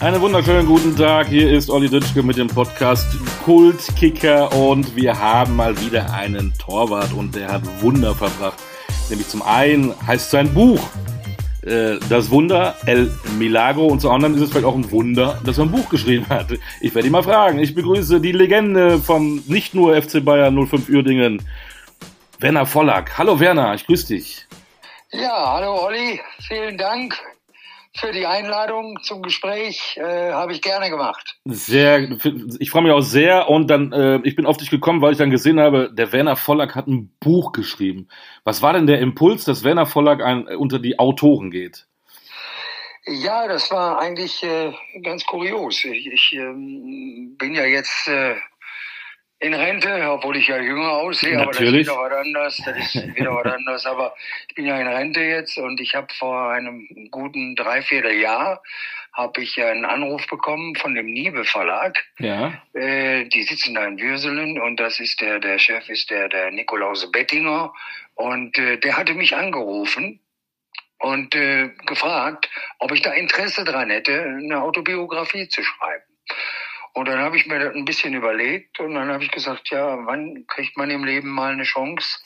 Einen wunderschönen guten Tag. Hier ist Olli Dütschke mit dem Podcast Kultkicker und wir haben mal wieder einen Torwart und der hat Wunder verbracht. Nämlich zum einen heißt sein Buch äh, Das Wunder El Milagro und zum anderen ist es vielleicht auch ein Wunder, dass er ein Buch geschrieben hat. Ich werde ihn mal fragen. Ich begrüße die Legende vom nicht nur FC Bayern 05 Uerdingen, Werner Vollack. Hallo Werner, ich grüße dich. Ja, hallo Olli, vielen Dank für die Einladung zum Gespräch. Äh, Habe ich gerne gemacht. Sehr, ich freue mich auch sehr und dann, äh, ich bin auf dich gekommen, weil ich dann gesehen habe, der Werner Vollack hat ein Buch geschrieben. Was war denn der Impuls, dass Werner Vollack ein, unter die Autoren geht? Ja, das war eigentlich äh, ganz kurios. Ich, ich ähm, bin ja jetzt äh, in Rente, obwohl ich ja jünger aussehe, Natürlich. aber das ist wieder was anderes. Das ist wieder was anderes. Aber ich bin ja in Rente jetzt und ich habe vor einem guten Dreivierteljahr habe ich einen Anruf bekommen von dem Niebe Verlag. Ja. Äh, die sitzen da in Würselen und das ist der, der Chef ist der, der Nikolaus Bettinger und äh, der hatte mich angerufen und äh, gefragt, ob ich da Interesse dran hätte, eine Autobiografie zu schreiben. Und dann habe ich mir das ein bisschen überlegt und dann habe ich gesagt, ja, wann kriegt man im Leben mal eine Chance,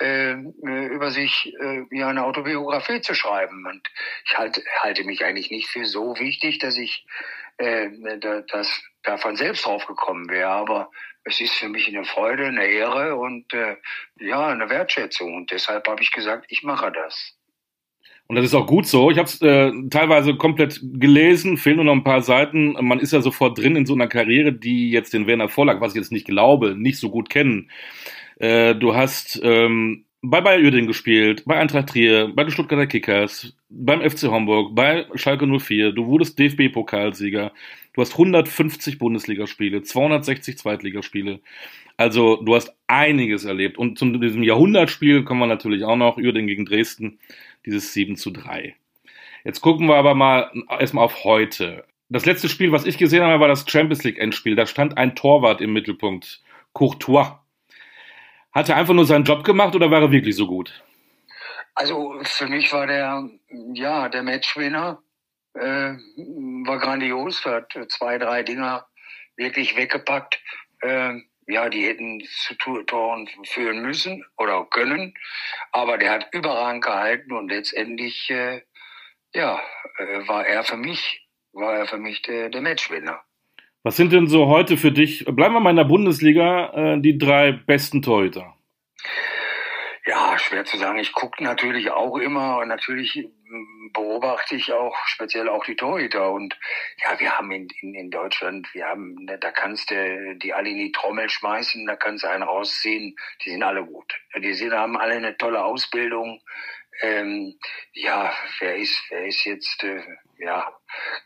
äh, über sich äh, ja eine Autobiografie zu schreiben? Und ich halt, halte mich eigentlich nicht für so wichtig, dass ich äh, da, das da von selbst drauf gekommen wäre. Aber es ist für mich eine Freude, eine Ehre und äh, ja, eine Wertschätzung. Und deshalb habe ich gesagt, ich mache das. Und das ist auch gut so. Ich habe es äh, teilweise komplett gelesen, fehlen nur noch ein paar Seiten. Man ist ja sofort drin in so einer Karriere, die jetzt den Werner Vorlag, was ich jetzt nicht glaube, nicht so gut kennen. Äh, du hast ähm, bei Bayer Uerdingen gespielt, bei Eintracht Trier, bei den Stuttgarter Kickers, beim FC Homburg, bei Schalke 04. Du wurdest DFB-Pokalsieger. Du hast 150 Bundesligaspiele, 260 Zweitligaspiele. Also du hast einiges erlebt. Und zu diesem Jahrhundertspiel kommen wir natürlich auch noch, Uerdingen gegen Dresden dieses 7 zu 3. Jetzt gucken wir aber mal erstmal auf heute. Das letzte Spiel, was ich gesehen habe, war das Champions League Endspiel. Da stand ein Torwart im Mittelpunkt, Courtois. Hat er einfach nur seinen Job gemacht oder war er wirklich so gut? Also für mich war der, ja, der Matchwinner, äh, war grandios, Er hat zwei, drei Dinger wirklich weggepackt. Äh, ja, die hätten zu Toren führen müssen oder können. Aber der hat überragend gehalten und letztendlich, äh, ja, äh, war er für mich, war er für mich der, der Matchwinner. Was sind denn so heute für dich, bleiben wir mal in der Bundesliga, äh, die drei besten Torhüter? Ja, schwer zu sagen. Ich gucke natürlich auch immer und natürlich hm, beobachte ich auch speziell auch die Torhüter. Und ja, wir haben in, in, in Deutschland, wir haben, ne, da kannst du die alle in die Trommel schmeißen, da kannst du einen rausziehen, die sind alle gut. Die sind, haben alle eine tolle Ausbildung. Ähm, ja, wer ist, wer ist jetzt, äh, ja,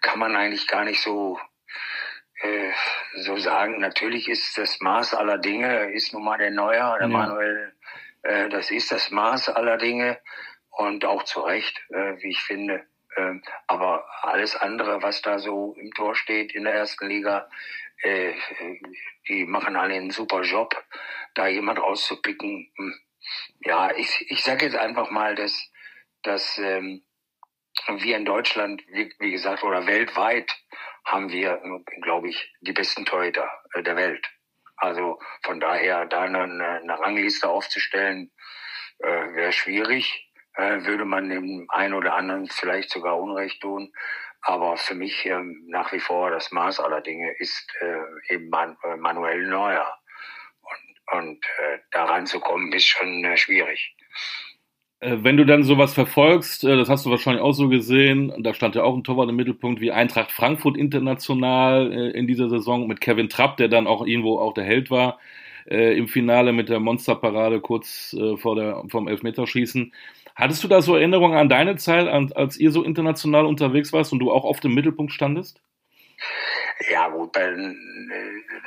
kann man eigentlich gar nicht so äh, so sagen. Natürlich ist das Maß aller Dinge, ist nun mal der Neuer, der ja. Manuel äh, das ist das Maß aller Dinge und auch zu Recht, äh, wie ich finde. Ähm, aber alles andere, was da so im Tor steht in der ersten Liga, äh, die machen alle einen super Job, da jemand rauszupicken. Hm. Ja, ich, ich sage jetzt einfach mal, dass, dass ähm, wir in Deutschland, wie, wie gesagt, oder weltweit haben wir, glaube ich, die besten Torhüter der Welt. Also von daher da eine, eine Rangliste aufzustellen, äh, wäre schwierig. Äh, würde man dem einen oder anderen vielleicht sogar Unrecht tun. Aber für mich ähm, nach wie vor das Maß aller Dinge ist äh, eben Man äh, Manuel Neuer. Und, und äh, daran zu ist schon äh, schwierig. Äh, wenn du dann sowas verfolgst, äh, das hast du wahrscheinlich auch so gesehen, da stand ja auch ein Torwart im Mittelpunkt wie Eintracht Frankfurt international äh, in dieser Saison mit Kevin Trapp, der dann auch irgendwo auch der Held war im Finale mit der Monsterparade kurz vor der, vom Elfmeterschießen. Hattest du da so Erinnerungen an deine Zeit, als ihr so international unterwegs warst und du auch auf dem Mittelpunkt standest? Ja gut, weil,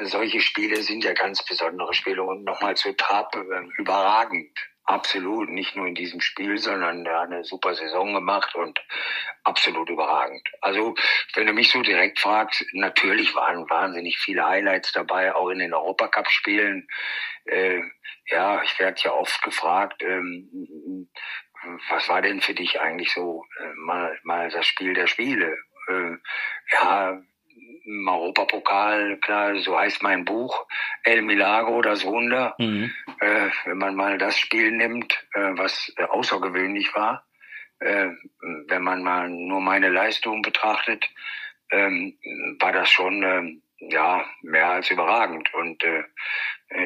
solche Spiele sind ja ganz besondere Spiele und nochmal zu Trapp überragend Absolut, nicht nur in diesem Spiel, sondern er hat eine super Saison gemacht und absolut überragend. Also, wenn du mich so direkt fragst, natürlich waren wahnsinnig viele Highlights dabei, auch in den Europacup-Spielen. Äh, ja, ich werde ja oft gefragt, ähm, was war denn für dich eigentlich so äh, mal, mal das Spiel der Spiele? Äh, ja, im Europapokal, klar, so heißt mein Buch, El Milagro, das Wunder. Mhm. Äh, wenn man mal das Spiel nimmt, äh, was außergewöhnlich war, äh, wenn man mal nur meine Leistung betrachtet, ähm, war das schon ähm, ja mehr als überragend. Und äh,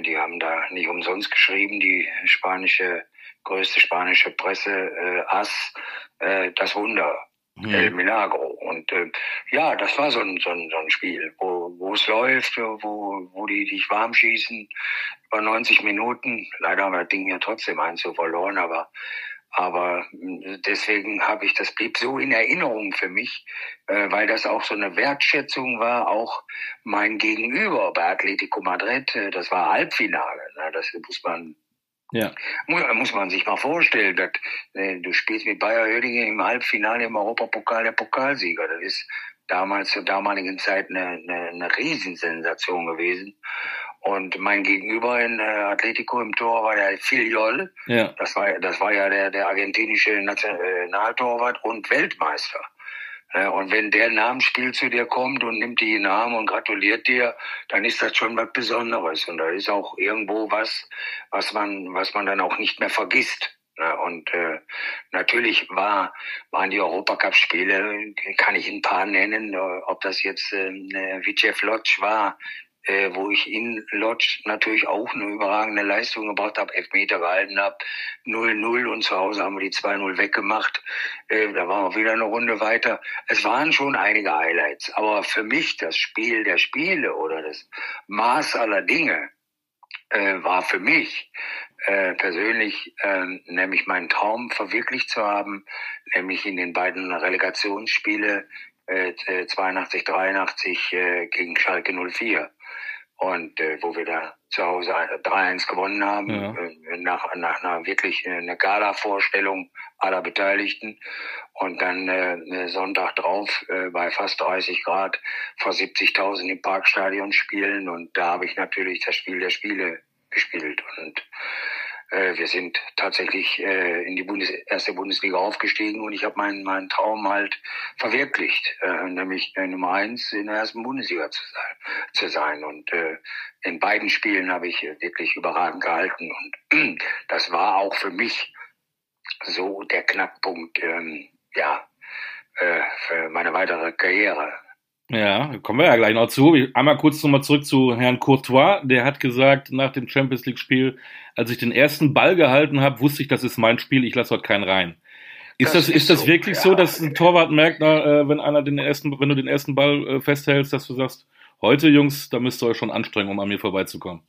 die haben da nicht umsonst geschrieben, die spanische größte spanische Presse, äh, As, äh, das Wunder. Hm. El Milagro. Und äh, ja, das war so ein, so ein, so ein Spiel, wo, wo es läuft, wo, wo die dich warm schießen über 90 Minuten. Leider haben wir das Ding ja trotzdem eins so verloren, aber aber deswegen habe ich, das blieb so in Erinnerung für mich, äh, weil das auch so eine Wertschätzung war, auch mein Gegenüber bei Atletico Madrid, äh, das war Halbfinale. Ne? Das muss man ja. Muss, muss man sich mal vorstellen, dass, äh, du spielst mit Bayer Oerdingen im Halbfinale im Europapokal der Pokalsieger. Das ist damals zur damaligen Zeit eine, eine, eine Riesensensation gewesen. Und mein Gegenüber in äh, Atletico im Tor war der Filiol. Ja. Das war, das war ja der, der argentinische Nationaltorwart und Weltmeister. Und wenn der Namensspiel zu dir kommt und nimmt die Namen und gratuliert dir, dann ist das schon was Besonderes. Und da ist auch irgendwo was, was man, was man dann auch nicht mehr vergisst. Und äh, natürlich war, waren die Europacup-Spiele, kann ich ein paar nennen, ob das jetzt äh, Vicev Lodge war, äh, wo ich in Lodge natürlich auch eine überragende Leistung gebracht habe, Elfmeter gehalten habe, 0-0 und zu Hause haben wir die 2-0 weggemacht. Äh, da waren wir wieder eine Runde weiter. Es waren schon einige Highlights, aber für mich das Spiel der Spiele oder das Maß aller Dinge äh, war für mich äh, persönlich äh, nämlich meinen Traum verwirklicht zu haben, nämlich in den beiden Relegationsspiele äh, 82, 83 äh, gegen Schalke 04 und äh, wo wir da zu Hause 3-1 gewonnen haben, ja. äh, nach, nach einer wirklich äh, eine Gala-Vorstellung aller Beteiligten. Und dann äh, Sonntag drauf äh, bei fast 30 Grad vor 70.000 im Parkstadion spielen. Und da habe ich natürlich das Spiel der Spiele gespielt. Und äh, wir sind tatsächlich äh, in die Bundes erste Bundesliga aufgestiegen und ich habe meinen meinen Traum halt verwirklicht, äh, nämlich äh, Nummer eins in der ersten Bundesliga zu sein. Zu sein. Und äh, in beiden Spielen habe ich wirklich überragend gehalten und das war auch für mich so der Knackpunkt, ähm, ja, äh, für meine weitere Karriere. Ja, kommen wir ja gleich noch zu. Einmal kurz nochmal zurück zu Herrn Courtois. Der hat gesagt nach dem Champions League-Spiel, als ich den ersten Ball gehalten habe, wusste ich, das ist mein Spiel, ich lasse heute keinen rein. Ist das, das ist, das so, wirklich ja. so, dass ein Torwart merkt, na, äh, wenn einer den ersten, wenn du den ersten Ball äh, festhältst, dass du sagst, heute Jungs, da müsst ihr euch schon anstrengen, um an mir vorbeizukommen?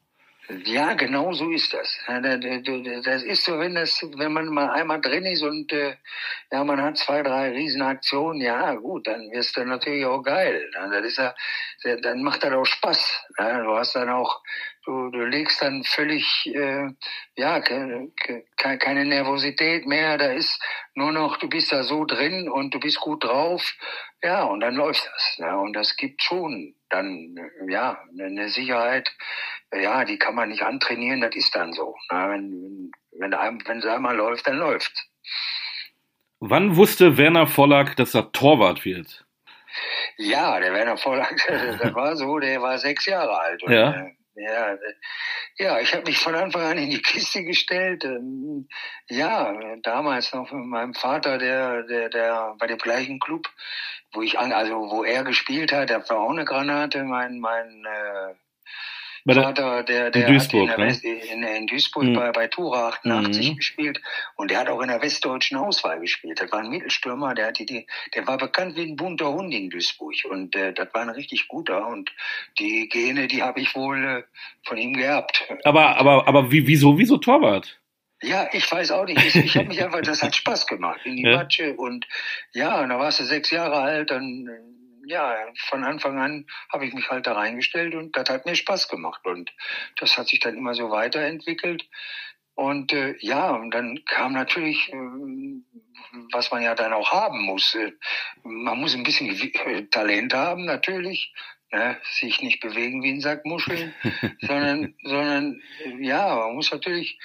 Ja, genau so ist das. Das ist so, wenn das, wenn man mal einmal drin ist und äh, ja, man hat zwei, drei Riesenaktionen, ja gut, dann wirst du natürlich auch geil. Das ist ja, dann macht das auch Spaß. Du hast dann auch, du, du legst dann völlig, äh, ja, keine, Nervosität mehr. Da ist nur noch, du bist da so drin und du bist gut drauf. Ja, und dann läuft das. Und das gibt schon dann, ja, eine Sicherheit, ja, die kann man nicht antrainieren, das ist dann so. Na, wenn, wenn, wenn es einmal läuft, dann läuft. Wann wusste Werner Vollack, dass er Torwart wird? Ja, der Werner Vollack, der war so, der war sechs Jahre alt. Und, ja. Äh, ja, ja, ich habe mich von Anfang an in die Kiste gestellt. Ähm, ja, damals noch mit meinem Vater, der, der, der bei dem gleichen Club, wo ich an, also wo er gespielt hat, der war auch eine Granate. Mein, mein äh, bei der, Vater, der, der in Duisburg, hat in, West, in, in Duisburg mhm. bei, bei Tura 88 mhm. gespielt und der hat auch in der westdeutschen Auswahl gespielt. Das war ein Mittelstürmer, der, hatte die, der war bekannt wie ein bunter Hund in Duisburg und äh, das war ein richtig guter und die Gene, die habe ich wohl äh, von ihm geerbt. Aber, aber, aber wie, wieso, wieso Torwart? Ja, ich weiß auch nicht. Ich, ich habe mich einfach, das hat Spaß gemacht in die ja. Matsche und ja, und da warst du sechs Jahre alt, dann ja, von Anfang an habe ich mich halt da reingestellt und das hat mir Spaß gemacht. Und das hat sich dann immer so weiterentwickelt. Und äh, ja, und dann kam natürlich, äh, was man ja dann auch haben muss. Äh, man muss ein bisschen äh, Talent haben, natürlich. Ne? Sich nicht bewegen wie ein Sack Muscheln, sondern, sondern ja, man muss natürlich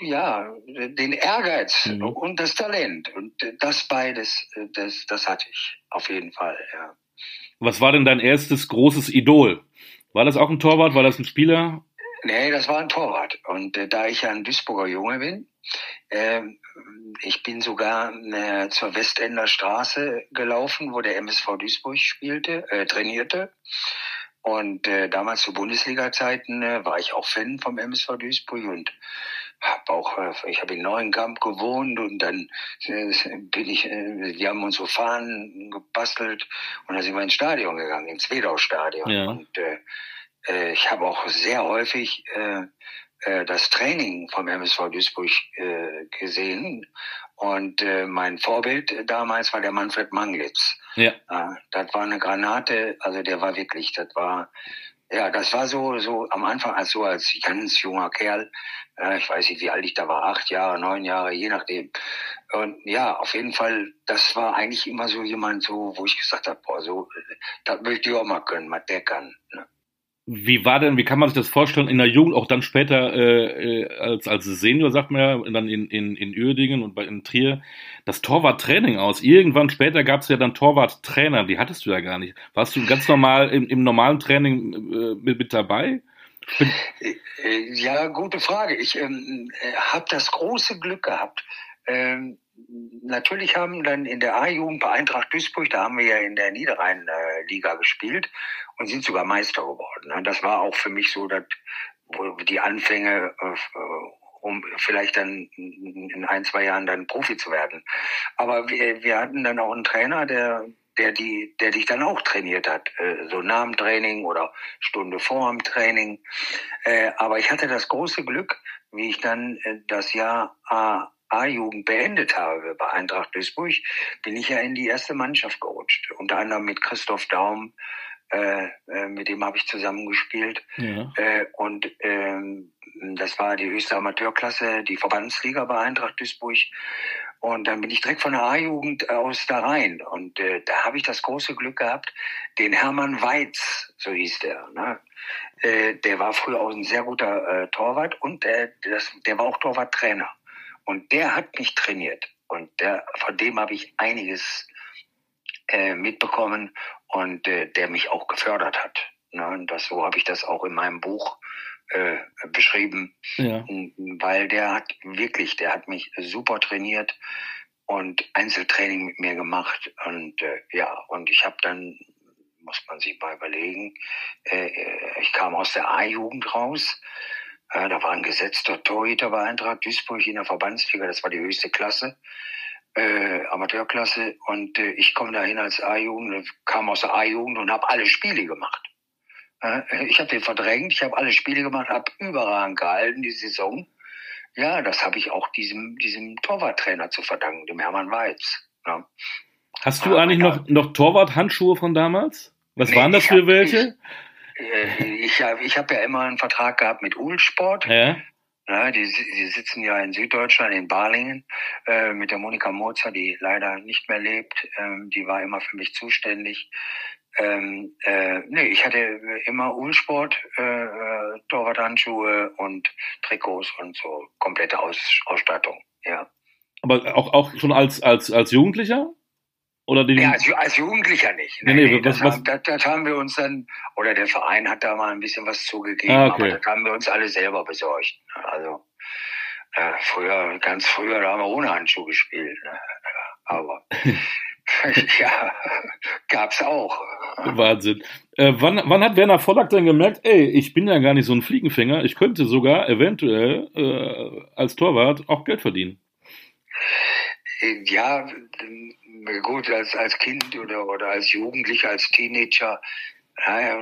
ja, den Ehrgeiz mhm. und das Talent. Und das beides, das, das hatte ich auf jeden Fall, ja. Was war denn dein erstes großes Idol? War das auch ein Torwart? War das ein Spieler? Nee, das war ein Torwart. Und äh, da ich ja ein Duisburger Junge bin, äh, ich bin sogar äh, zur Westender Straße gelaufen, wo der MSV Duisburg spielte, äh, trainierte. Und äh, damals zu Bundesliga-Zeiten äh, war ich auch Fan vom MSV Duisburg und habe auch, äh, ich habe in Neuenkamp gewohnt und dann äh, bin ich, äh, die haben uns so Fahnen gebastelt und dann sind wir ins Stadion gegangen, ins Wedau-Stadion. Ja. Und äh, äh, ich habe auch sehr häufig äh, äh, das Training vom MSV Duisburg äh, gesehen. Und äh, mein Vorbild damals war der Manfred Manglitz. Ja. Äh, das war eine Granate, also der war wirklich, das war, ja, das war so, so am Anfang als so als ganz junger Kerl. Äh, ich weiß nicht, wie alt ich da war, acht Jahre, neun Jahre, je nachdem. Und ja, auf jeden Fall, das war eigentlich immer so jemand, so, wo ich gesagt habe, boah, so, das möchte ich auch mal können, was der kann. Ne? Wie war denn, wie kann man sich das vorstellen in der Jugend, auch dann später äh, äh als, als Senior, sagt man ja, dann in, in, in Uerdingen und bei, in Trier, das Torwarttraining aus? Irgendwann später gab es ja dann Torwarttrainer, die hattest du ja gar nicht. Warst du ganz normal im, im normalen Training äh, mit, mit dabei? Bin äh, ja, gute Frage. Ich ähm, äh, habe das große Glück gehabt, ähm, natürlich haben dann in der A-Jugend bei Eintracht Duisburg, da haben wir ja in der Niederrhein-Liga gespielt und sind sogar Meister geworden. Ne? Das war auch für mich so, dass die Anfänge, äh, um vielleicht dann in ein, zwei Jahren dann Profi zu werden. Aber wir, wir hatten dann auch einen Trainer, der der die, der dich dann auch trainiert hat, äh, so nach dem Training oder Stunde vor dem Training. Äh, aber ich hatte das große Glück, wie ich dann das Jahr A A-Jugend beendet habe bei Eintracht Duisburg, bin ich ja in die erste Mannschaft gerutscht. Unter anderem mit Christoph Daum, äh, äh, mit dem habe ich zusammengespielt. Ja. Äh, und ähm, das war die höchste Amateurklasse, die Verbandsliga bei Eintracht Duisburg. Und dann bin ich direkt von der A-Jugend aus da rein. Und äh, da habe ich das große Glück gehabt, den Hermann Weiz, so hieß der. Ne? Äh, der war früher auch ein sehr guter äh, Torwart und äh, das, der war auch Torwarttrainer. Und der hat mich trainiert. Und der, von dem habe ich einiges äh, mitbekommen und äh, der mich auch gefördert hat. Ne? Und das, so habe ich das auch in meinem Buch äh, beschrieben, ja. weil der hat wirklich, der hat mich super trainiert und Einzeltraining mit mir gemacht und äh, ja, und ich habe dann, muss man sich mal überlegen, äh, äh ich kam aus der A-Jugend raus, ja, da war ein gesetzter Torhüter bei Eintracht Duisburg in der Verbandsliga, das war die höchste Klasse, äh, Amateurklasse. Und äh, ich komme dahin als A-Jugend, kam aus der A-Jugend und habe alle Spiele gemacht. Äh, ich habe den verdrängt, ich habe alle Spiele gemacht, habe überragend gehalten die Saison. Ja, das habe ich auch diesem, diesem Torwarttrainer zu verdanken, dem Hermann Weiz. Ja. Hast du eigentlich noch, noch Torwart-Handschuhe von damals? Was nee, waren das für welche? Äh, ich habe ich hab ja immer einen Vertrag gehabt mit Ulsport. Ja. Ja, die, die sitzen ja in Süddeutschland, in Balingen, äh, mit der Monika Mozer, die leider nicht mehr lebt. Ähm, die war immer für mich zuständig. Ähm, äh, nee, ich hatte immer Ulsport, äh, äh, Torwarthandschuhe und Trikots und so komplette Aus, Ausstattung, ja. Aber auch, auch schon als, als, als Jugendlicher? Oder den ja, als, als Jugendlicher nicht. Nee, nee, nee, was, das, was? Haben, das, das, haben wir uns dann, oder der Verein hat da mal ein bisschen was zugegeben, ah, okay. aber das haben wir uns alle selber besorgt. Also äh, früher, ganz früher, da haben wir ohne Handschuh gespielt. Ne? Aber ja, gab's auch. Wahnsinn. Äh, wann, wann hat Werner Vollack dann gemerkt, ey, ich bin ja gar nicht so ein Fliegenfänger, ich könnte sogar eventuell äh, als Torwart auch Geld verdienen? Ja, gut, als, als Kind oder, oder als Jugendlicher, als Teenager, ja,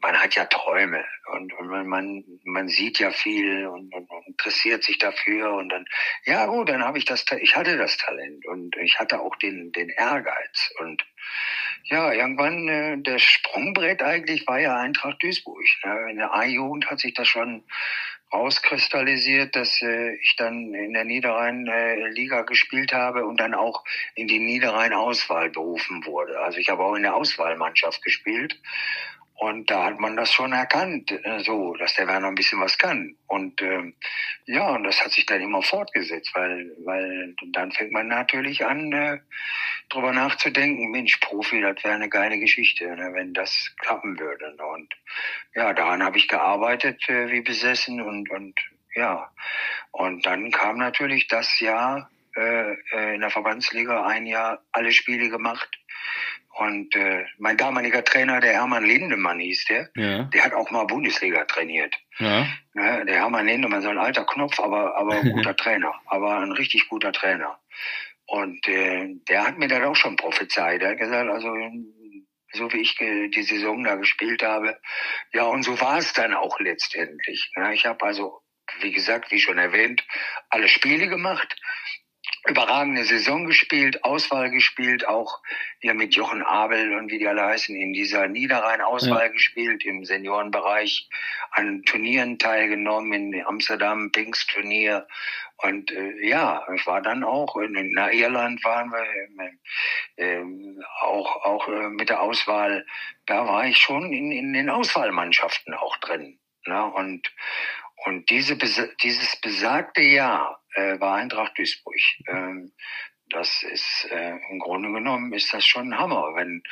man hat ja Träume und, und man, man, man sieht ja viel und, und, und interessiert sich dafür und dann, ja gut, dann habe ich das, ich hatte das Talent und ich hatte auch den, den Ehrgeiz und ja, irgendwann äh, der Sprungbrett eigentlich war ja Eintracht Duisburg. Ne? In der A-Jugend hat sich das schon rauskristallisiert, dass äh, ich dann in der Niederrhein-Liga äh, gespielt habe und dann auch in die Niederrhein-Auswahl berufen wurde. Also ich habe auch in der Auswahlmannschaft gespielt. Und da hat man das schon erkannt, äh, so, dass der Werner ein bisschen was kann. Und ähm, ja, und das hat sich dann immer fortgesetzt, weil, weil dann fängt man natürlich an, äh, drüber nachzudenken, Mensch, Profi, das wäre eine geile Geschichte, ne, wenn das klappen würde. Ne? Und ja, daran habe ich gearbeitet äh, wie besessen und, und ja. Und dann kam natürlich das Jahr äh, äh in der Verbandsliga ein Jahr alle Spiele gemacht und äh, mein damaliger Trainer, der Hermann Lindemann hieß der, ja. der hat auch mal Bundesliga trainiert. Ja. ja der Hermann Lindemann, so ein alter Knopf, aber aber ein guter Trainer, aber ein richtig guter Trainer. Und äh, der hat mir dann auch schon prophezeit. Er hat gesagt, also so wie ich die Saison da gespielt habe, ja und so war es dann auch letztendlich. Ja, ich habe also, wie gesagt, wie schon erwähnt, alle Spiele gemacht überragende Saison gespielt, Auswahl gespielt, auch hier mit Jochen Abel und wie die alle heißen, in dieser Niederrhein-Auswahl ja. gespielt, im Seniorenbereich, an Turnieren teilgenommen, in Amsterdam, Pinks-Turnier. Und äh, ja, ich war dann auch, in, in Irland waren wir äh, äh, auch, auch äh, mit der Auswahl, da war ich schon in, in den Auswahlmannschaften auch drin. Ne? Und, und diese, dieses besagte Jahr äh, war Eintracht Duisburg. Ähm, das ist äh, im Grunde genommen ist das schon ein Hammer, wenn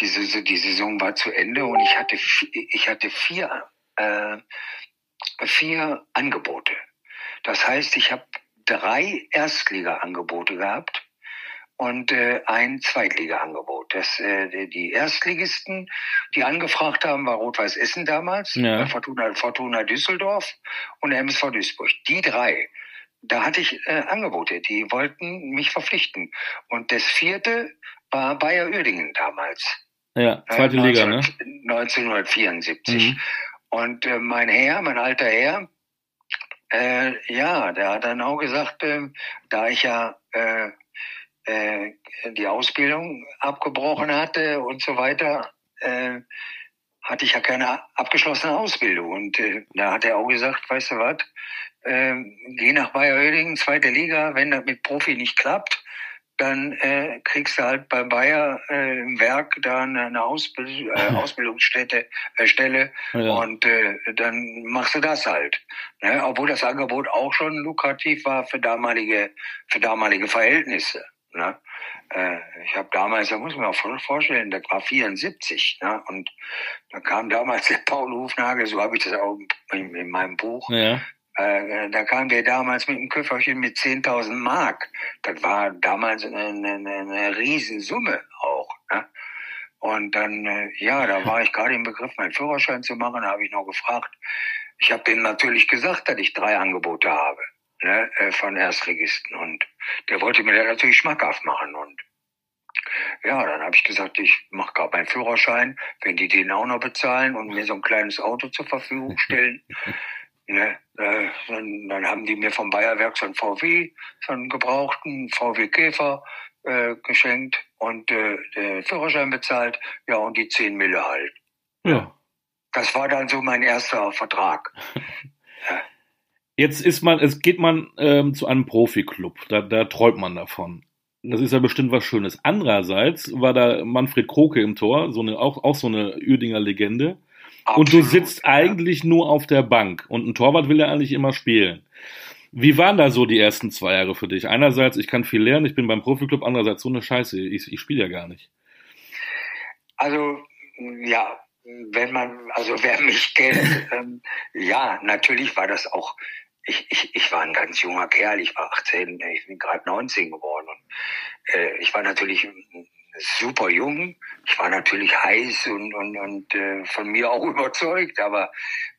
diese die Saison war zu Ende und ich hatte ich hatte vier äh, vier Angebote. Das heißt, ich habe drei Erstliga-Angebote gehabt und äh, ein Zweitliga-Angebot. Das, äh, die Erstligisten, die angefragt haben, war Rot-Weiß Essen damals, ja. Fortuna, Fortuna Düsseldorf und MSV Duisburg. Die drei, da hatte ich äh, Angebote, die wollten mich verpflichten. Und das vierte war Bayer Uerdingen damals. Ja, zweite äh, 19, Liga, ne? 1974. Mhm. Und äh, mein Herr, mein alter Herr, äh, ja, der hat dann auch gesagt, äh, da ich ja äh, äh, die Ausbildung abgebrochen hatte und so weiter, äh, hatte ich ja keine abgeschlossene Ausbildung. Und äh, da hat er auch gesagt, weißt du was, äh, geh nach Bayer Oedingen, zweite Liga, wenn das mit Profi nicht klappt, dann äh, kriegst du halt bei Bayer äh, im Werk da eine Ausbild äh, Ausbildungsstätte äh, Stelle ja. und äh, dann machst du das halt. Ne? Obwohl das Angebot auch schon lukrativ war für damalige für damalige Verhältnisse. Ne? Äh, ich habe damals, da muss man auch vorstellen, das war 74. Ne? Und da kam damals der Paul Hufnagel, so habe ich das auch in, in meinem Buch. Ja. Äh, da kam der damals mit einem Köfferchen mit 10.000 Mark. Das war damals eine, eine, eine Riesensumme auch. Ne? Und dann, äh, ja, da war ich gerade im Begriff, meinen Führerschein zu machen. Da habe ich noch gefragt. Ich habe denen natürlich gesagt, dass ich drei Angebote habe ne, äh, von Erstligisten. Und der wollte mir das natürlich schmackhaft machen. Und ja, dann habe ich gesagt, ich mache gerade meinen Führerschein, wenn die den auch noch bezahlen und mir so ein kleines Auto zur Verfügung stellen. ne, äh, dann, dann haben die mir vom Bayerwerk so einen VW, so einen gebrauchten VW Käfer äh, geschenkt und äh, den Führerschein bezahlt. Ja, und die 10 Mille halt. Ja. Das war dann so mein erster Vertrag. ja. Jetzt ist man, es geht man ähm, zu einem Profiklub, da, da träumt man davon. Das ist ja bestimmt was Schönes. Andererseits war da Manfred Kroke im Tor, so eine, auch, auch so eine Uerdinger Legende. Absolut, und du sitzt ja. eigentlich nur auf der Bank und ein Torwart will ja eigentlich immer spielen. Wie waren da so die ersten zwei Jahre für dich? Einerseits, ich kann viel lernen, ich bin beim Profiklub, andererseits so eine Scheiße, ich, ich spiele ja gar nicht. Also, ja, wenn man, also wer mich kennt, ähm, ja, natürlich war das auch ich, ich, ich war ein ganz junger Kerl, ich war 18, ich bin gerade 19 geworden. Und, äh, ich war natürlich super jung. Ich war natürlich heiß und, und, und äh, von mir auch überzeugt, aber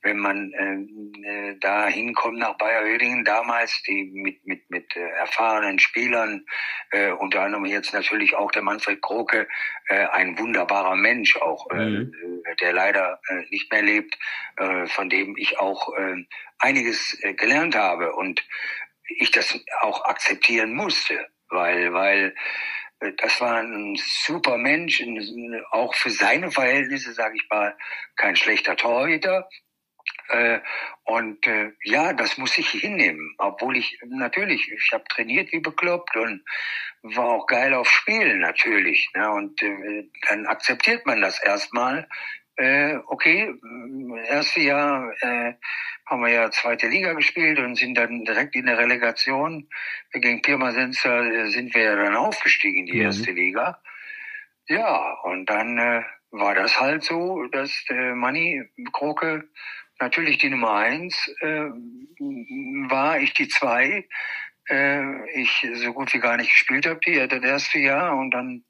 wenn man äh, äh, da hinkommt nach Bayer Oedingen damals, die mit, mit, mit äh, erfahrenen Spielern, äh, unter anderem jetzt natürlich auch der Manfred Kroke, äh, ein wunderbarer Mensch auch, äh, mhm. äh, der leider äh, nicht mehr lebt, äh, von dem ich auch äh, einiges äh, gelernt habe und ich das auch akzeptieren musste, weil, weil das war ein super Mensch, auch für seine Verhältnisse, sage ich mal, kein schlechter Torhüter. Äh, und äh, ja, das muss ich hinnehmen, obwohl ich natürlich, ich habe trainiert wie bekloppt und war auch geil auf Spielen natürlich. Ne? Und dann akzeptiert man das erstmal, äh, okay, erste Jahr äh, haben wir ja zweite Liga gespielt und sind dann direkt in der Relegation gegen Pirmasens äh, sind wir ja dann aufgestiegen in die mhm. erste Liga. Ja, und dann äh, war das halt so, dass äh, Manni Kroke natürlich die Nummer eins äh, war, ich die zwei. Äh, ich so gut wie gar nicht gespielt habe, die das erste Jahr. Und dann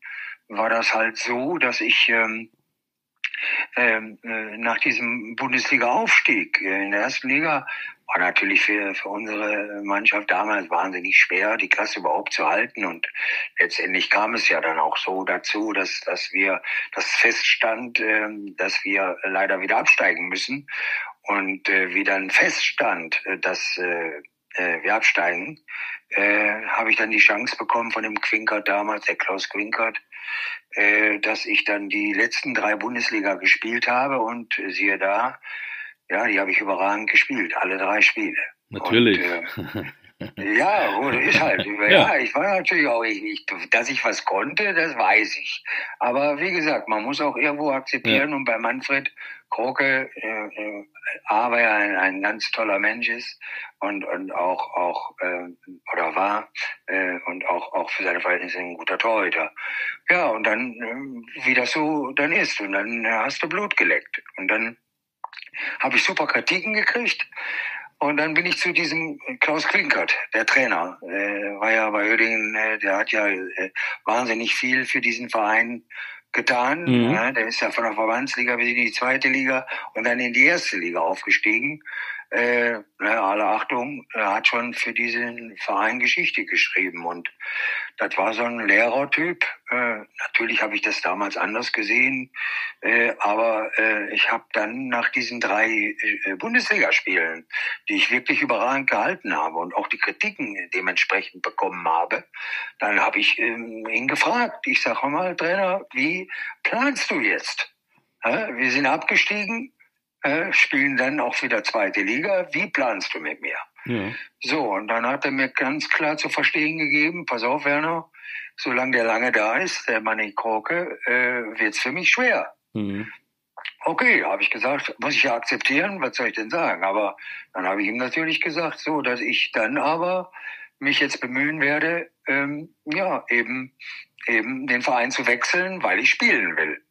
war das halt so, dass ich ähm, ähm, äh, nach diesem Bundesliga-Aufstieg in der ersten Liga war natürlich für, für unsere Mannschaft damals wahnsinnig schwer, die Klasse überhaupt zu halten. Und letztendlich kam es ja dann auch so dazu, dass, dass wir, das feststand, äh, dass wir leider wieder absteigen müssen. Und äh, wie dann feststand, äh, dass wir absteigen, habe ich dann die Chance bekommen von dem Quinkert damals, der Klaus Quinkert, äh, dass ich dann die letzten drei Bundesliga gespielt habe und äh, siehe da, ja, die habe ich überragend gespielt, alle drei Spiele. Natürlich. Und, äh, ja, gut, ist halt. ja. ja, ich war natürlich auch, ich, ich, dass ich was konnte, das weiß ich. Aber wie gesagt, man muss auch irgendwo akzeptieren ja. und bei Manfred Kroke, äh, äh, A, weil er ein, ein ganz toller Mensch ist und, und auch, auch äh, oder war äh, und auch, auch für seine Verhältnisse ein guter Torhüter. Ja, und dann, äh, wie das so dann ist, und dann hast du Blut geleckt. Und dann habe ich super Kritiken gekriegt. Und dann bin ich zu diesem Klaus Klinkert, der Trainer, äh, war ja bei Oerdingen, äh, der hat ja äh, wahnsinnig viel für diesen Verein getan. Mhm. Ja, der ist ja von der Verbandsliga bis in die zweite Liga und dann in die erste Liga aufgestiegen äh, alle Achtung, er hat schon für diesen Verein Geschichte geschrieben und das war so ein Lehrertyp. Äh, natürlich habe ich das damals anders gesehen, äh, aber äh, ich habe dann nach diesen drei äh, Bundesligaspielen, die ich wirklich überragend gehalten habe und auch die Kritiken dementsprechend bekommen habe, dann habe ich ähm, ihn gefragt. Ich sage mal, Trainer, wie planst du jetzt? wir sind abgestiegen, äh, spielen dann auch wieder zweite Liga. Wie planst du mit mir? Ja. So, und dann hat er mir ganz klar zu verstehen gegeben, pass auf, Werner, solange der lange da ist, der Manni Kroke, äh, wird's für mich schwer. Mhm. Okay, habe ich gesagt, muss ich ja akzeptieren, was soll ich denn sagen? Aber dann habe ich ihm natürlich gesagt, so, dass ich dann aber mich jetzt bemühen werde, ähm, ja, eben, eben den Verein zu wechseln, weil ich spielen will.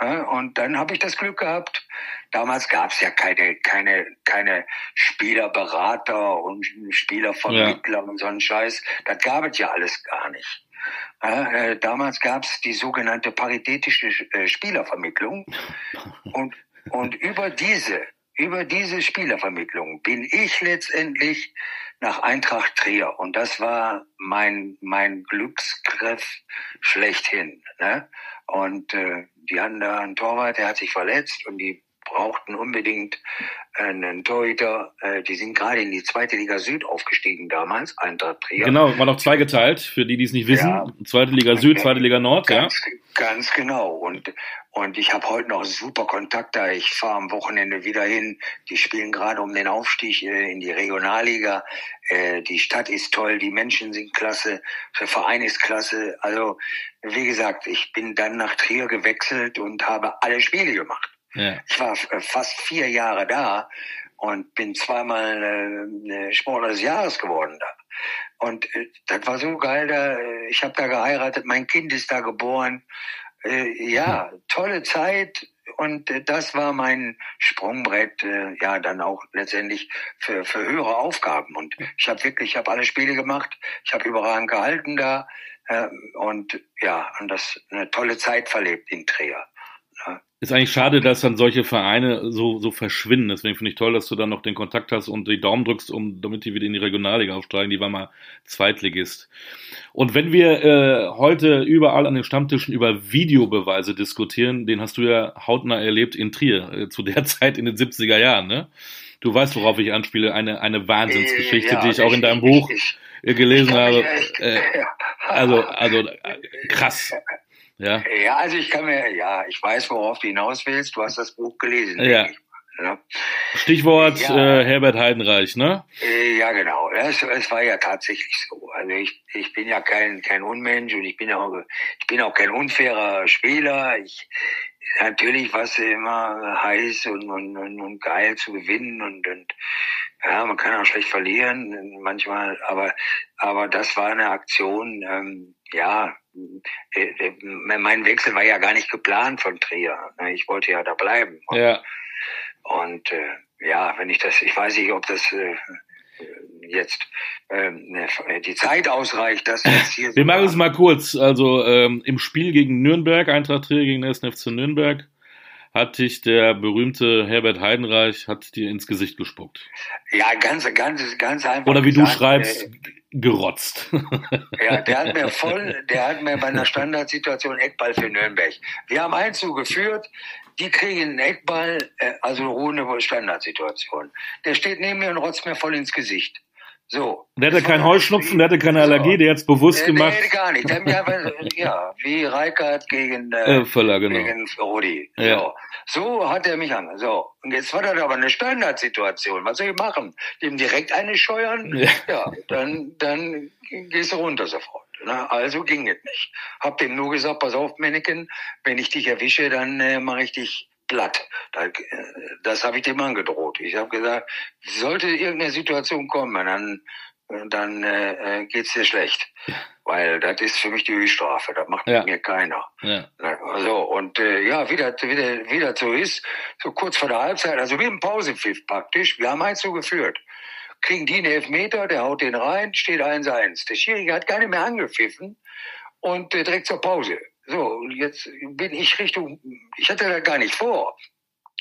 Und dann habe ich das Glück gehabt. Damals gab es ja keine, keine, keine Spielerberater und Spielervermittler ja. und so einen Scheiß. Das gab es ja alles gar nicht. Äh, damals gab es die sogenannte paritätische äh, Spielervermittlung. Und, und über diese, über diese Spielervermittlung bin ich letztendlich nach Eintracht Trier. Und das war mein, mein Glücksgriff schlechthin. Ne? Und äh, die hatten da einen Torwart, der hat sich verletzt und die brauchten unbedingt einen Torhüter. Äh, die sind gerade in die zweite Liga Süd aufgestiegen damals, Eintracht Trier. Genau, war noch zweigeteilt, für die, die es nicht wissen. Ja. Zweite Liga Süd, zweite Liga Nord, ganz, ja. Ganz genau. Und, und ich habe heute noch super Kontakt da. Ich fahre am Wochenende wieder hin. Die spielen gerade um den Aufstieg äh, in die Regionalliga. Äh, die Stadt ist toll, die Menschen sind klasse, der Verein ist klasse. Also, wie gesagt, ich bin dann nach Trier gewechselt und habe alle Spiele gemacht. Ja. Ich war äh, fast vier Jahre da und bin zweimal äh, Sportler des Jahres geworden da. Und äh, das war so geil da. Ich habe da geheiratet, mein Kind ist da geboren. Äh, ja, tolle Zeit. Und äh, das war mein Sprungbrett, äh, ja, dann auch letztendlich für, für höhere Aufgaben. Und ich habe wirklich, ich habe alle Spiele gemacht. Ich habe überragend gehalten da. Äh, und ja, und das eine tolle Zeit verlebt in Trier. Ist eigentlich schade, dass dann solche Vereine so, so verschwinden. Deswegen finde ich toll, dass du dann noch den Kontakt hast und die Daumen drückst, um, damit die wieder in die Regionalliga aufsteigen. Die war mal Zweitligist. Und wenn wir äh, heute überall an den Stammtischen über Videobeweise diskutieren, den hast du ja hautnah erlebt in Trier, äh, zu der Zeit in den 70er Jahren, ne? Du weißt, worauf ich anspiele, eine, eine Wahnsinnsgeschichte, ja, die ich auch in deinem Buch ich, gelesen habe. Äh, also, also äh, krass. Ja. ja, also ich kann mir, ja, ich weiß, worauf du hinaus willst. Du hast das Buch gelesen. Ja. Ich, ja. Stichwort ja. Äh, Herbert Heidenreich, ne? Äh, ja, genau. Es, es war ja tatsächlich so. Also ich, ich bin ja kein, kein Unmensch und ich bin auch, ich bin auch kein unfairer Spieler. Ich, natürlich war es immer heiß und, und, und, und geil zu gewinnen und, und ja, man kann auch schlecht verlieren manchmal, aber aber das war eine Aktion, ähm, ja, äh, äh, mein Wechsel war ja gar nicht geplant von Trier. Ne? Ich wollte ja da bleiben. Und, ja. Und äh, ja, wenn ich das, ich weiß nicht, ob das äh, jetzt ne, die Zeit ausreicht, dass jetzt hier. Wir machen es mal kurz. Also ähm, im Spiel gegen Nürnberg, Eintracht Trier gegen den SNFC Nürnberg, hat dich der berühmte Herbert Heidenreich hat dir ins Gesicht gespuckt. Ja, ganz, ganz, ganz einfach. Oder wie gesagt, du schreibst, äh, gerotzt. Ja, der hat mir voll, der hat mir bei einer Standardsituation Eckball für Nürnberg. Wir haben Einzug geführt, die kriegen einen Eckball, äh, also eine ruhende Standardsituation. Der steht neben mir und rotzt mir voll ins Gesicht. So. Der hatte keinen Heuschnupfen, der hatte keine Allergie, so. der hat's bewusst der, gemacht. Nee, gar nicht. Der, der, ja, wie Reikert gegen, äh, äh, Völler, genau. gegen Rudi. Ja. So. so hat er mich an. So. Und jetzt war das aber eine Standardsituation. Was soll ich machen? Dem direkt eine scheuern? Ja, ja dann, dann gehst du runter sofort. Ne? Also ging es nicht. Hab dem nur gesagt, pass auf, Männchen, wenn ich dich erwische, dann äh, mache ich dich platt. Äh, das habe ich dem angedroht. Ich habe gesagt, sollte irgendeine Situation kommen, dann, dann äh, geht's dir schlecht. Weil das ist für mich die Höchststrafe. Das macht ja. mir keiner. Ja. So, und äh, ja, wie das, wie, das, wie das so ist, so kurz vor der Halbzeit, also wie im Pausepfiff praktisch, wir haben eins so geführt. Kriegen die einen Elfmeter, der haut den rein, steht 1-1. Der Schiri hat gar nicht mehr angepfiffen und äh, direkt zur Pause. So, jetzt bin ich Richtung, ich hatte da gar nicht vor.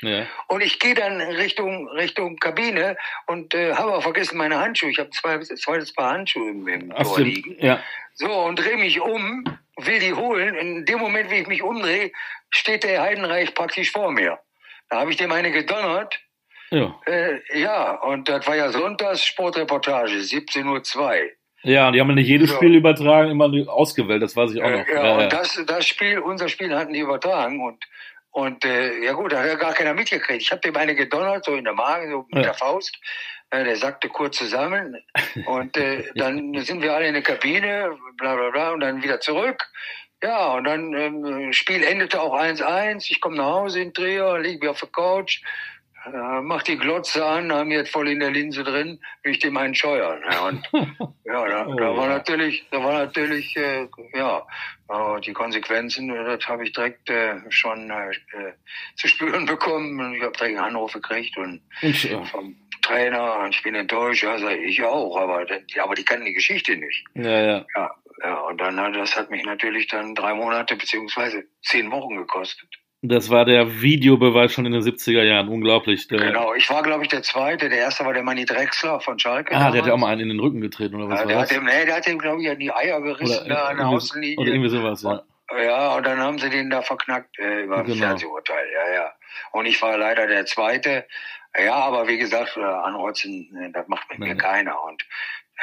Ja. Und ich gehe dann Richtung Richtung Kabine und äh, habe auch vergessen meine Handschuhe. Ich habe zwei zweites Paar Handschuhe im, im Tor liegen. Ja. So und drehe mich um, will die holen. In dem Moment, wie ich mich umdrehe, steht der Heidenreich praktisch vor mir. Da habe ich dem eine gedonnert. Ja. Äh, ja, und das war ja Sonntags Sportreportage, 17.02 Uhr. Ja, die haben nicht jedes Spiel übertragen, immer ausgewählt, das weiß ich auch noch. Ja, ja, und ja. Das, das Spiel, unser Spiel hatten die übertragen und und äh, ja gut, da hat ja gar keiner mitgekriegt. Ich habe dem eine gedonnert, so in der Magen, so mit ja. der Faust. Äh, der sagte kurz zusammen. Und äh, dann sind wir alle in der Kabine, bla bla bla, und dann wieder zurück. Ja, und dann ähm, Spiel endete auch 1-1. Ich komme nach Hause in Trier, liege auf der Couch, äh, mach die Glotze an, haben jetzt voll in der Linse drin, will ich dem einen scheuern. Ja, und ja, da, oh, da war natürlich, da war natürlich, äh, ja, äh, die Konsequenzen, das habe ich direkt äh, schon äh, zu spüren bekommen. Und ich habe direkt einen Anruf gekriegt und ich, vom Trainer, und ich bin enttäuscht, ja, sag ich auch, aber, aber die kannten die Geschichte nicht. Ja, ja. Ja, ja und dann, das hat mich natürlich dann drei Monate beziehungsweise zehn Wochen gekostet. Das war der Videobeweis schon in den 70er Jahren, unglaublich. Der genau, ich war, glaube ich, der Zweite. Der Erste war der Manni Drexler von Schalke. Ah, damals. der hat ja auch mal einen in den Rücken getreten, oder was ja, war der das? Hat dem, nee, der hat dem, glaube ich, an die Eier gerissen, oder, da an der Außenlinie. Oder irgendwie sowas, ja. Ja, und dann haben sie den da verknackt äh, über genau. Fernsehurteil, ja, ja. Und ich war leider der Zweite. Ja, aber wie gesagt, äh, anrotzen, äh, das macht mit Nein. mir keiner. Und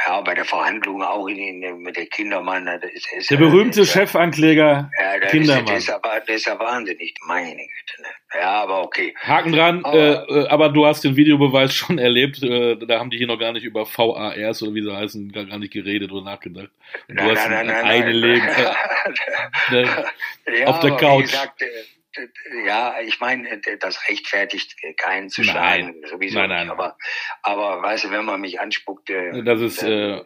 ja, bei der Verhandlung auch in, in, mit der Kindermann. Ist, ist, der berühmte ist, Chefankläger ja, Kindermann. Das, ist aber, das ist ja wahnsinnig, meine Güte. Ne? Ja, aber okay. Haken dran, aber, äh, äh, aber du hast den Videobeweis schon erlebt. Äh, da haben die hier noch gar nicht über VARs oder wie sie heißen, gar, gar nicht geredet oder nachgedacht. Du nein, hast nein, nein, ein nein, Leben ne, ja, auf der Couch. Gesagt, äh, ja, ich meine, das rechtfertigt keinen zu schlagen, sowieso nein, nein. Aber, aber weißt du, wenn man mich anspuckt, das ist äh,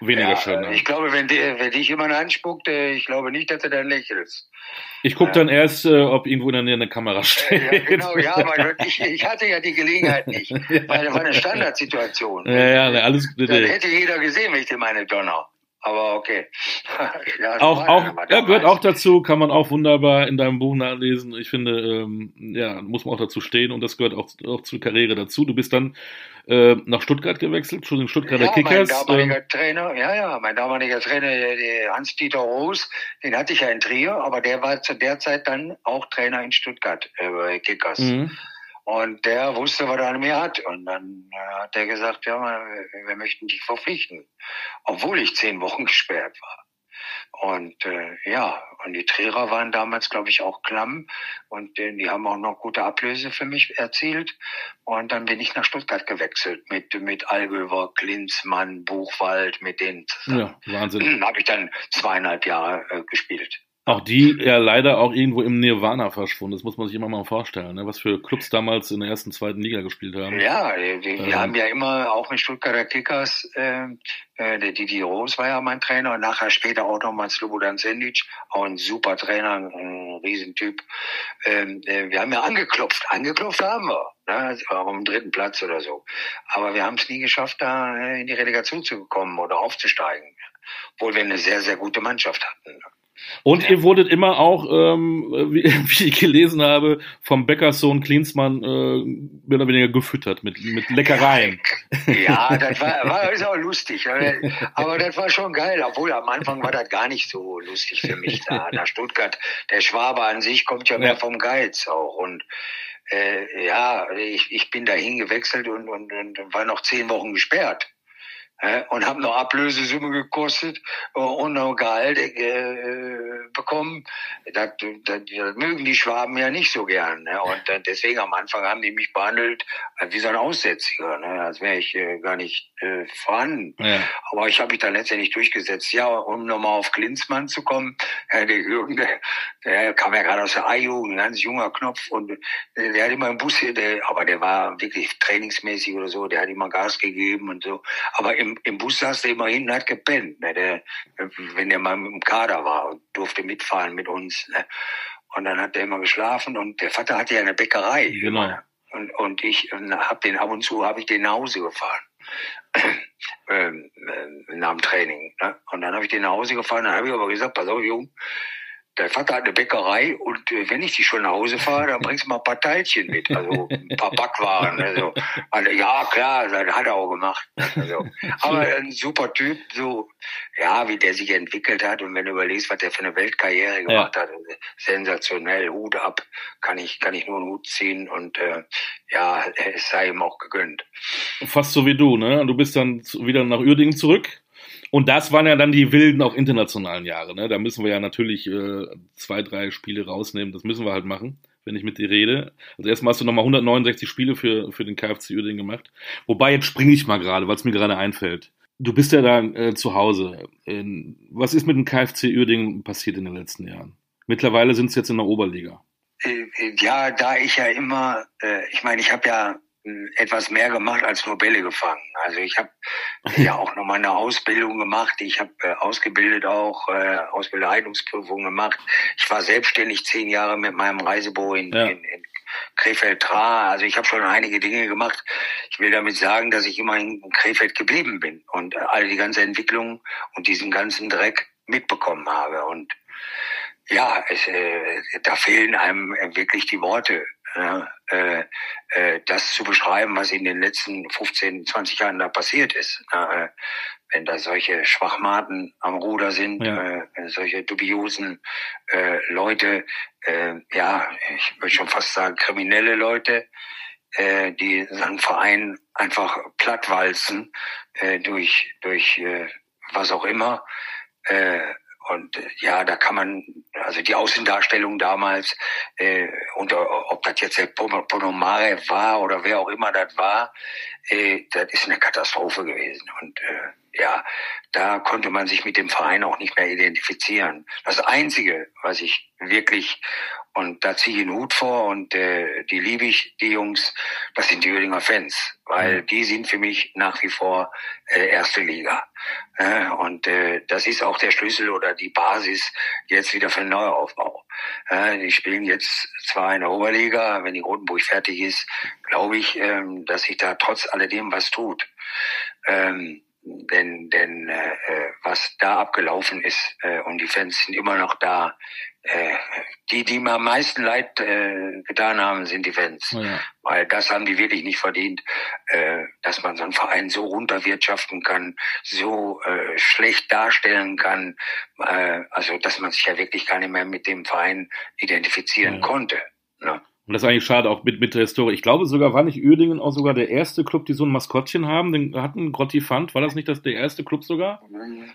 weniger ja, schön. Ne? Ich glaube, wenn, der, wenn dich jemand anspuckt, ich glaube nicht, dass du dann lächelst. Ich gucke dann erst, äh, ob irgendwo in der Nähe eine Kamera steht. Ja, genau, ja, aber ich, ich hatte ja die Gelegenheit nicht, weil das war eine Standardsituation. Ja, ja, alles. Dann hätte jeder gesehen, wenn ich dir meine Donner. Aber okay. ja, auch, auch, ja, gehört auch dazu, kann man auch wunderbar in deinem Buch nachlesen. Ich finde, ähm, ja, muss man auch dazu stehen und das gehört auch, auch zur Karriere dazu. Du bist dann äh, nach Stuttgart gewechselt, zu den Stuttgarter ja, Kickers. Mein damaliger ähm, Trainer, ja, ja, mein damaliger Trainer, Hans-Dieter Roos, den hatte ich ja in Trier, aber der war zu der Zeit dann auch Trainer in Stuttgart äh, bei Kickers. Mhm. Und der wusste, was er an mir hat. Und dann äh, hat er gesagt, ja, wir, möchten dich verpflichten. Obwohl ich zehn Wochen gesperrt war. Und äh, ja, und die Trierer waren damals, glaube ich, auch klamm und äh, die haben auch noch gute Ablöse für mich erzielt. Und dann bin ich nach Stuttgart gewechselt mit mit Algöver, Klinsmann, Buchwald, mit denen zusammen. Ja, Wahnsinn. habe ich dann zweieinhalb Jahre äh, gespielt. Auch die ja leider auch irgendwo im Nirvana verschwunden. Das muss man sich immer mal vorstellen, ne? was für Clubs damals in der ersten, zweiten Liga gespielt haben. Ja, wir, wir ähm. haben ja immer auch mit Stuttgarter Kickers, äh, äh, der Didi Rose war ja mein Trainer und nachher später auch nochmal Slobodan Sendic, auch ein super Trainer, ein Riesentyp. Ähm, äh, wir haben ja angeklopft, angeklopft haben wir, ne? auch am dritten Platz oder so. Aber wir haben es nie geschafft, da äh, in die Relegation zu kommen oder aufzusteigen. Obwohl wir eine sehr, sehr gute Mannschaft hatten. Und ihr wurdet immer auch, ähm, wie, wie, ich gelesen habe, vom Bäckerssohn Klinsmann äh, mehr oder weniger gefüttert mit, mit Leckereien. Ja, das war, war ist auch lustig. Aber das war schon geil. Obwohl am Anfang war das gar nicht so lustig für mich da. Nach Stuttgart, der Schwabe an sich kommt ja mehr ja. vom Geiz auch. Und äh, ja, ich, ich bin dahin gewechselt und, und, und war noch zehn Wochen gesperrt und habe noch Ablösesumme gekostet äh, und noch Gehalt äh, bekommen. Das, das, das, mögen die Schwaben ja nicht so gern. Ne? Und äh, deswegen am Anfang haben die mich behandelt wie so ein Aussätziger, ne? als wäre ich äh, gar nicht äh, vorhanden. Ja. Aber ich habe mich dann letztendlich durchgesetzt. Ja, um nochmal auf Klinsmann zu kommen, äh, der Jürgen, der, der kam ja gerade aus der A-Jugend, ein ganz junger Knopf und der, der hat immer im Bus, der, aber der war wirklich trainingsmäßig oder so, der hat immer Gas gegeben und so. Aber im, im Bus saß der immer hinten, hat gepennt, ne? der, wenn der mal im Kader war und durfte mitfahren mit uns. Ne? Und dann hat der immer geschlafen und der Vater hatte ja eine Bäckerei. Genau. Und, und ich habe den ab und zu habe ich den nach Hause gefahren. ähm, äh, nach dem Training. Ne? Und dann habe ich den nach Hause gefahren, dann habe ich aber gesagt, pass auf, Junge, der Vater hat eine Bäckerei und äh, wenn ich die schon nach Hause fahre, dann bringst du mal ein paar Teilchen mit, also ein paar Backwaren. Also, also ja, klar, das hat er auch gemacht. Also, aber ein super Typ, so ja, wie der sich entwickelt hat und wenn du überlegst, was der für eine Weltkarriere gemacht ja. hat, also, sensationell, Hut ab, kann ich kann ich nur einen Hut ziehen und äh, ja, es sei ihm auch gegönnt. Fast so wie du, ne? Du bist dann wieder nach Uerdingen zurück und das waren ja dann die wilden, auch internationalen Jahre. Ne? Da müssen wir ja natürlich äh, zwei, drei Spiele rausnehmen. Das müssen wir halt machen, wenn ich mit dir rede. Also erstmal hast du nochmal 169 Spiele für, für den KFC Uerdingen gemacht. Wobei, jetzt springe ich mal gerade, weil es mir gerade einfällt. Du bist ja da äh, zu Hause. In, was ist mit dem KFC Uerdingen passiert in den letzten Jahren? Mittlerweile sind es jetzt in der Oberliga. Äh, ja, da ich ja immer, äh, ich meine, ich habe ja etwas mehr gemacht als nur Bälle gefangen. Also ich habe ja auch noch mal eine Ausbildung gemacht. Ich habe äh, ausgebildet auch, äh, Ausbildereignungsprüfung gemacht. Ich war selbstständig zehn Jahre mit meinem Reisebüro in, ja. in, in Krefeld-Tra. Also ich habe schon einige Dinge gemacht. Ich will damit sagen, dass ich immer in Krefeld geblieben bin und äh, all die ganze Entwicklung und diesen ganzen Dreck mitbekommen habe. Und ja, es, äh, da fehlen einem wirklich die Worte äh, äh, das zu beschreiben, was in den letzten 15, 20 Jahren da passiert ist. Äh, wenn da solche Schwachmaten am Ruder sind, ja. äh, solche dubiosen äh, Leute, äh, ja, ich würde schon fast sagen kriminelle Leute, äh, die seinen Verein einfach plattwalzen äh, durch durch äh, was auch immer. Äh, und äh, ja, da kann man, also die Außendarstellung damals, äh, und ob das jetzt der Ponomare war oder wer auch immer das war, äh, das ist eine Katastrophe gewesen. Und äh, ja, da konnte man sich mit dem Verein auch nicht mehr identifizieren. Das Einzige, was ich wirklich und da ziehe ich einen Hut vor und äh, die liebe ich, die Jungs, das sind die Uerdinger Fans, weil mhm. die sind für mich nach wie vor äh, erste Liga. Äh, und äh, das ist auch der Schlüssel oder die Basis jetzt wieder für den Neuaufbau. Äh, die spielen jetzt zwar in der Oberliga, wenn die Rotenburg fertig ist, glaube ich, ähm, dass sich da trotz alledem was tut. Ähm, denn denn äh, äh, was da abgelaufen ist äh, und die Fans sind immer noch da. Äh, die, die mir am meisten Leid äh, getan haben, sind die Fans, ja. weil das haben die wirklich nicht verdient, äh, dass man so einen Verein so runterwirtschaften kann, so äh, schlecht darstellen kann, äh, also dass man sich ja wirklich gar nicht mehr mit dem Verein identifizieren ja. konnte. Ne? Und das ist eigentlich schade, auch mit, mit der Historie. Ich glaube sogar, war nicht Uerdingen auch sogar der erste Club, die so ein Maskottchen haben? Den hatten Grotti Fand, war das nicht das, der erste Club sogar?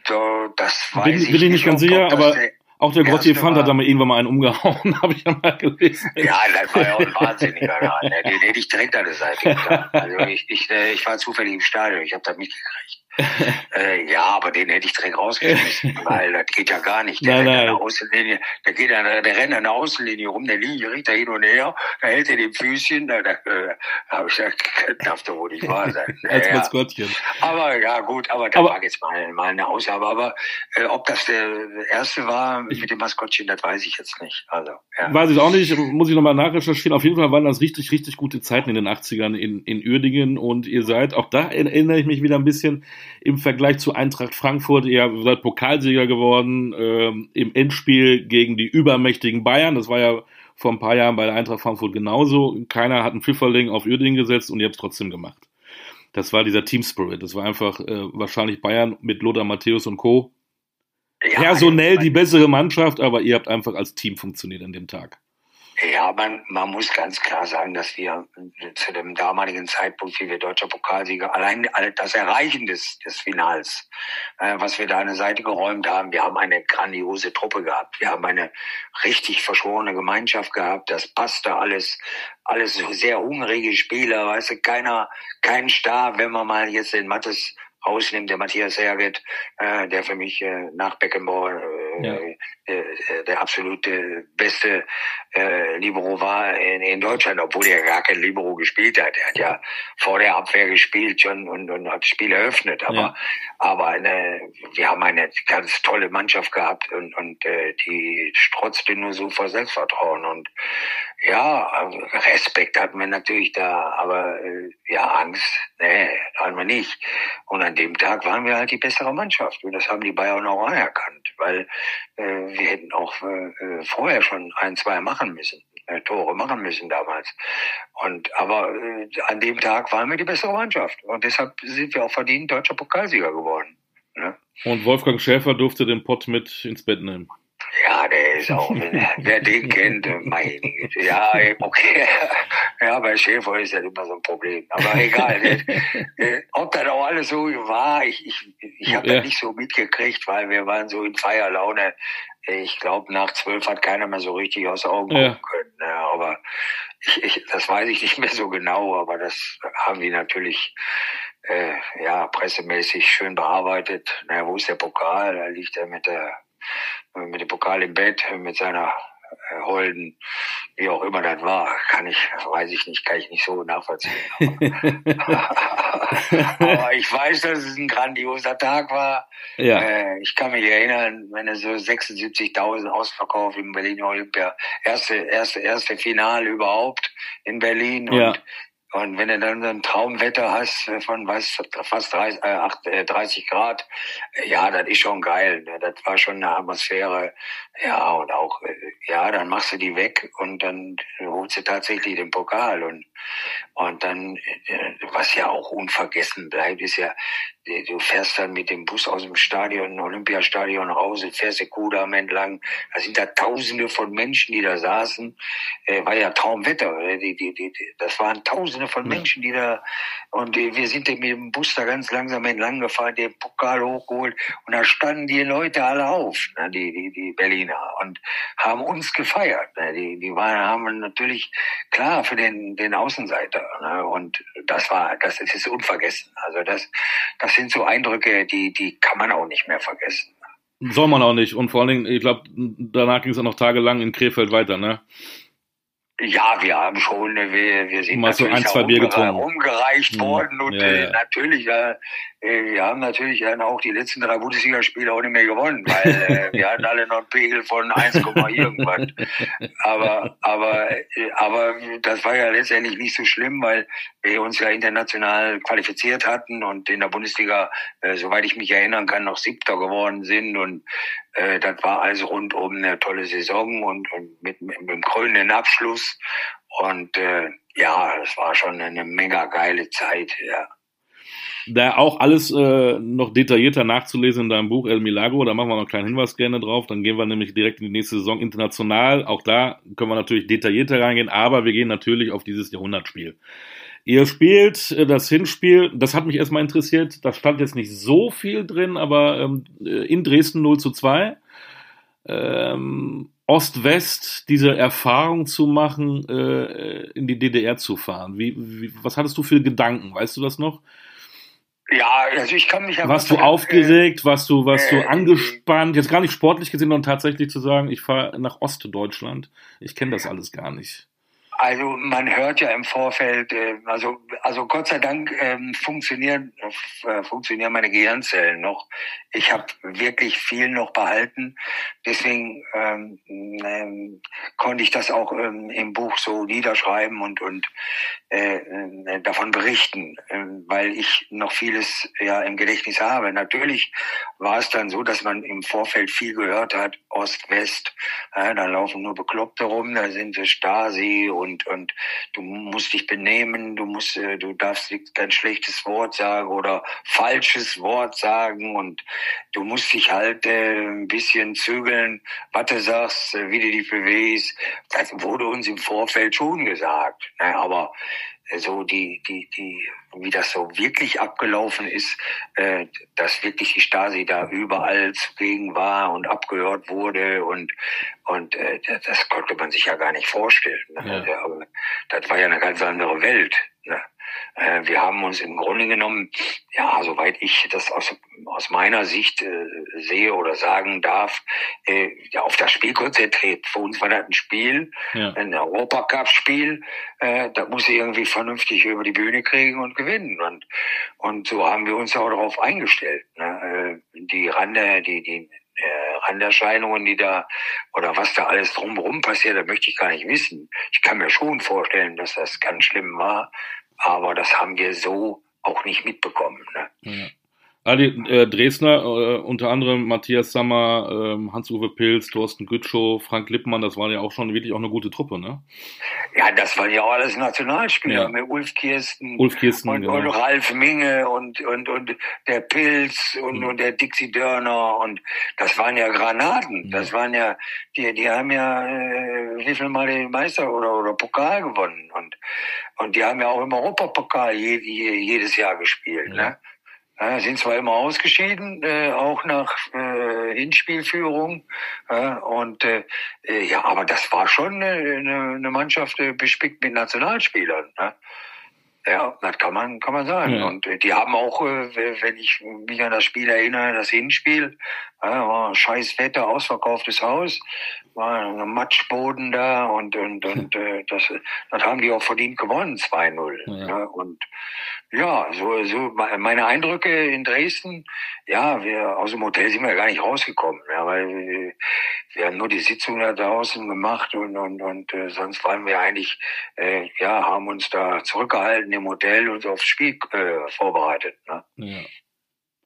So, das weiß bin, ich bin ich nicht ganz sicher, aber auch der Grotti Fand hat da mal irgendwann mal einen umgehauen, habe ich ja mal gelesen. Ja, das war ja auch ein Wahnsinniger. Ne? Den hätte ich direkt an der Seite getan. Also ich, ich, äh, ich war zufällig im Stadion, ich habe das mitgekriegt. äh, ja, aber den hätte ich direkt rausgeschmissen, weil das geht ja gar nicht. Der nein, nein. An der Außenlinie, der geht an der, der rennt an der Außenlinie rum, der Linie riecht da hin und her, da hält er den Füßchen, da, da äh, habe ich gesagt, darf doch wohl nicht wahr sein. Als ja, Maskottchen. aber ja gut, aber da Aber- war jetzt mal, mal eine Ausnahme. Aber äh, ob das der erste war mit dem Maskottchen, das weiß ich jetzt nicht. Also, ja. Weiß ich auch nicht, muss ich nochmal nachrecherchieren. Auf jeden Fall waren das richtig, richtig gute Zeiten in den 80ern in, in Uerdingen und ihr seid, auch da erinnere ich mich wieder ein bisschen im Vergleich zu Eintracht Frankfurt, ihr seid Pokalsieger geworden ähm, im Endspiel gegen die übermächtigen Bayern. Das war ja vor ein paar Jahren bei der Eintracht Frankfurt genauso. Keiner hat einen Pfifferling auf Uerdingen gesetzt und ihr habt es trotzdem gemacht. Das war dieser Team Spirit. Das war einfach äh, wahrscheinlich Bayern mit Lothar Matthäus und Co. Ja, Personell die bessere Mannschaft, aber ihr habt einfach als Team funktioniert an dem Tag. Ja, man, man muss ganz klar sagen, dass wir zu dem damaligen Zeitpunkt, wie wir deutscher Pokalsieger, allein das Erreichen des, des Finals, äh, was wir da an der Seite geräumt haben, wir haben eine grandiose Truppe gehabt. Wir haben eine richtig verschworene Gemeinschaft gehabt. Das passte alles, alles sehr hungrige Spieler, weißt du, keiner, kein Star, wenn man mal jetzt den Mattes rausnimmt, der Matthias Herget, äh, der für mich äh, nach Beckenbauer äh, Ja. Äh, der absolute beste äh, Libero war in, in Deutschland, obwohl er gar kein Libero gespielt hat. Er hat ja vor der Abwehr gespielt schon und, und hat das Spiel eröffnet. Aber, Ja. aber eine, wir haben eine ganz tolle Mannschaft gehabt und, und äh, die strotzte nur so vor Selbstvertrauen. Und ja, Respekt hatten wir natürlich da, aber äh, ja, Angst, nee, hatten wir nicht. Und an dem Tag waren wir halt die bessere Mannschaft. Und das haben die Bayern auch anerkannt, weil äh, wir hätten auch äh, vorher schon ein, zwei machen müssen, äh, Tore machen müssen damals. Und aber äh, an dem Tag waren wir die bessere Mannschaft. Und deshalb sind wir auch verdient deutscher Pokalsieger geworden. Ne? Und Wolfgang Schäfer durfte den Pott mit ins Bett nehmen. Ja, der ist auch, wer den kennt, meine Güte. Ja, okay. Ja, bei Schäfer ist das immer so ein Problem. Aber egal. Äh, Ob das auch alles so war, ich, ich, ich habe Ja. das nicht so mitgekriegt, weil wir waren so in Feierlaune. Ich glaube, nach zwölf hat keiner mehr so richtig aus den Augen Ja. gucken können. Ne? Aber ich, ich, das weiß ich nicht mehr so genau, aber das haben die natürlich äh, ja, pressemäßig schön bearbeitet. Na, wo ist der Pokal? Da liegt er mit der mit dem Pokal im Bett, mit seiner äh, Holden, wie auch immer das war, kann ich, weiß ich nicht, kann ich nicht so nachvollziehen. Aber ich weiß, dass es ein grandioser Tag war. ja. Äh, ich kann mich erinnern, wenn es so 76.000 Ausverkauf im Berliner Olympia, erste, erste, erste Finale überhaupt in Berlin Ja. und wenn du dann so ein Traumwetter hast von weiß, fast 30, äh, acht- äh, 30 Grad, äh, ja, das ist schon geil. Ne? Das war schon eine Atmosphäre. Ja, und auch, äh, ja, dann machst du die weg und dann holst du tatsächlich den Pokal. Und, und dann, äh, was ja auch unvergessen bleibt, ist ja, äh, du fährst dann mit dem Bus aus dem Stadion, Olympiastadion raus, fährst den Kudamm entlang. Da sind da tausende von Menschen, die da saßen. Äh, war ja Traumwetter. äh, Die, die, die, das waren tausende von. Menschen, die da, und äh, wir sind mit dem Bus da ganz langsam entlang gefahren, den Pokal hochgeholt, und da standen die Leute alle auf, ne, die, die, die Berliner, und haben uns gefeiert. Ne, die, die waren, haben natürlich, klar, für den, den Außenseiter, ne, und das war, das ist unvergessen. Also das, das sind so Eindrücke, die, die kann man auch nicht mehr vergessen. Soll man auch nicht. Und vor allen Dingen, ich glaube, danach ging es auch noch tagelang in Krefeld weiter, ne? Ja, wir haben schon, wir, wir sind Mal so natürlich ein, zwei Bier umgere- getrunken. umgereicht Hm, worden und ja, äh, ja. natürlich, äh, wir haben natürlich dann auch die letzten drei Bundesligaspiele auch nicht mehr gewonnen, weil äh, wir hatten alle noch einen Pegel von 1, irgendwas. Aber, aber, äh, aber das war ja letztendlich nicht so schlimm, weil wir uns ja international qualifiziert hatten und in der Bundesliga, äh, soweit ich mich erinnern kann, noch Siebter geworden sind und äh, das war also rundum eine tolle Saison und, und mit, mit, mit einem krönenden Abschluss. Und äh, ja, das war schon eine mega geile Zeit, ja. Da auch alles äh, noch detaillierter nachzulesen in deinem Buch El Milagro, da machen wir noch einen kleinen Hinweis gerne drauf. Dann gehen wir nämlich direkt in die nächste Saison international. Auch da können wir natürlich detaillierter reingehen, aber wir gehen natürlich auf dieses Jahrhundertspiel. Ihr spielt äh, das Hinspiel, das hat mich erstmal interessiert, da stand jetzt nicht so viel drin, aber ähm, äh, in Dresden 0 zu 2. Ähm, Ost-West diese Erfahrung zu machen, äh, in die DDR zu fahren. Wie, wie, was hattest du für Gedanken? Weißt du das noch? Ja, also ich kann mich. Warst du aufgeregt? Warst du, warst äh, du angespannt? Jetzt gar nicht sportlich gesehen, sondern tatsächlich zu sagen, ich fahre nach Ostdeutschland. Ich kenne das alles gar nicht. Also man hört ja im Vorfeld, äh, also also Gott sei Dank ähm, funktionieren äh, funktionieren meine Gehirnzellen noch. Ich habe wirklich viel noch behalten, deswegen ähm, ähm, konnte ich das auch ähm, im Buch so niederschreiben und und äh, äh, davon berichten, äh, weil ich noch vieles ja im Gedächtnis habe. Natürlich war es dann so, dass man im Vorfeld viel gehört hat, Ost West, äh, da laufen nur Bekloppte rum, da sind Stasi und und und du musst dich benehmen, du musst, äh, du darfst kein schlechtes Wort sagen oder falsches Wort sagen und du musst dich halt äh, ein bisschen zügeln, was du sagst, äh, wie du dich bewegst. Das wurde uns im Vorfeld schon gesagt, ne? aber so die, die, die, wie das so wirklich abgelaufen ist, äh, dass wirklich die Stasi da überall zugegen war und abgehört wurde und und äh, das konnte man sich ja gar nicht vorstellen. Ne? Ja. Das war ja eine ganz andere Welt. Ne? Äh, wir haben uns im Grunde genommen, ja, soweit ich das aus, aus meiner Sicht äh, sehe oder sagen darf, äh, ja, auf das Spiel konzentriert. Für uns war das ein Spiel, ja. ein Europacup-Spiel, äh, da muss irgendwie vernünftig über die Bühne kriegen und gewinnen. Und, und so haben wir uns auch darauf eingestellt. Ne? Äh, die Rande, die, die äh, Randerscheinungen, die da oder was da alles drumherum passiert, da möchte ich gar nicht wissen. Ich kann mir schon vorstellen, dass das ganz schlimm war, aber das haben wir so auch nicht mitbekommen. Ne? Ja. Adi äh, Dresdner, äh, unter anderem Matthias Sammer, äh, Hans-Uwe Pilz, Thorsten Gütschow, Frank Lippmann, das war ja auch schon wirklich auch eine gute Truppe, ne? Ja, das waren ja auch alles Nationalspieler, ja. mit Ulf Kirsten, Ulf Kirsten und, genau. und Ralf Minge und, und, und der Pilz und, mhm. und der Dixie Dörner und das waren ja Granaten. Mhm. Das waren ja, die, die haben ja äh, wie viel Mal den Meister oder, oder Pokal gewonnen und, und die haben ja auch im Europapokal je, je, jedes Jahr gespielt, ja. ne? Ja, sind zwar immer ausgeschieden, äh, auch nach äh, Hinspielführung. Äh, und äh, ja, aber das war schon eine, eine Mannschaft äh, bespickt mit Nationalspielern. Ne? Ja, das kann man, kann man sagen. Ja. Und äh, die haben auch, äh, wenn ich mich an das Spiel erinnere, das Hinspiel, äh, war scheiß Wetter, ausverkauftes Haus, war ein Matschboden da und, und, und äh, das, das haben die auch verdient gewonnen, 2-0. Ja. ja. Und ja, so, so meine Eindrücke in Dresden, ja, wir aus dem Hotel sind wir gar nicht rausgekommen, ja, weil wir, wir haben nur die Sitzung da draußen gemacht und und und äh, sonst waren wir eigentlich, äh, ja, haben uns da zurückgehalten im Hotel und aufs Spiel äh, vorbereitet. Ne? Ja.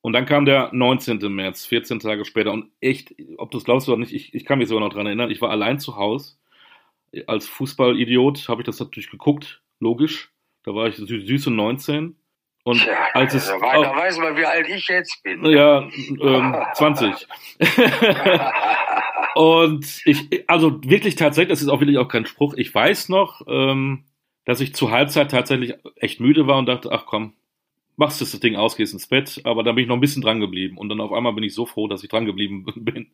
Und dann kam der 19. März, 14 Tage später. Und echt, ob du es glaubst oder nicht, ich, ich kann mich sogar noch dran erinnern, ich war allein zu Hause. Als Fußballidiot habe ich das natürlich geguckt, logisch. Da war ich süße 19. Und Tja, als es. Da, da weiß man, wie alt ich jetzt bin. Ja, ähm, 20. und ich, also wirklich tatsächlich, das ist auch wirklich auch kein Spruch. Ich weiß noch, ähm, dass ich zur Halbzeit tatsächlich echt müde war und dachte, ach komm, machst du das Ding aus, gehst ins Bett. Aber dann bin ich noch ein bisschen dran geblieben. Und dann auf einmal bin ich so froh, dass ich dran geblieben bin.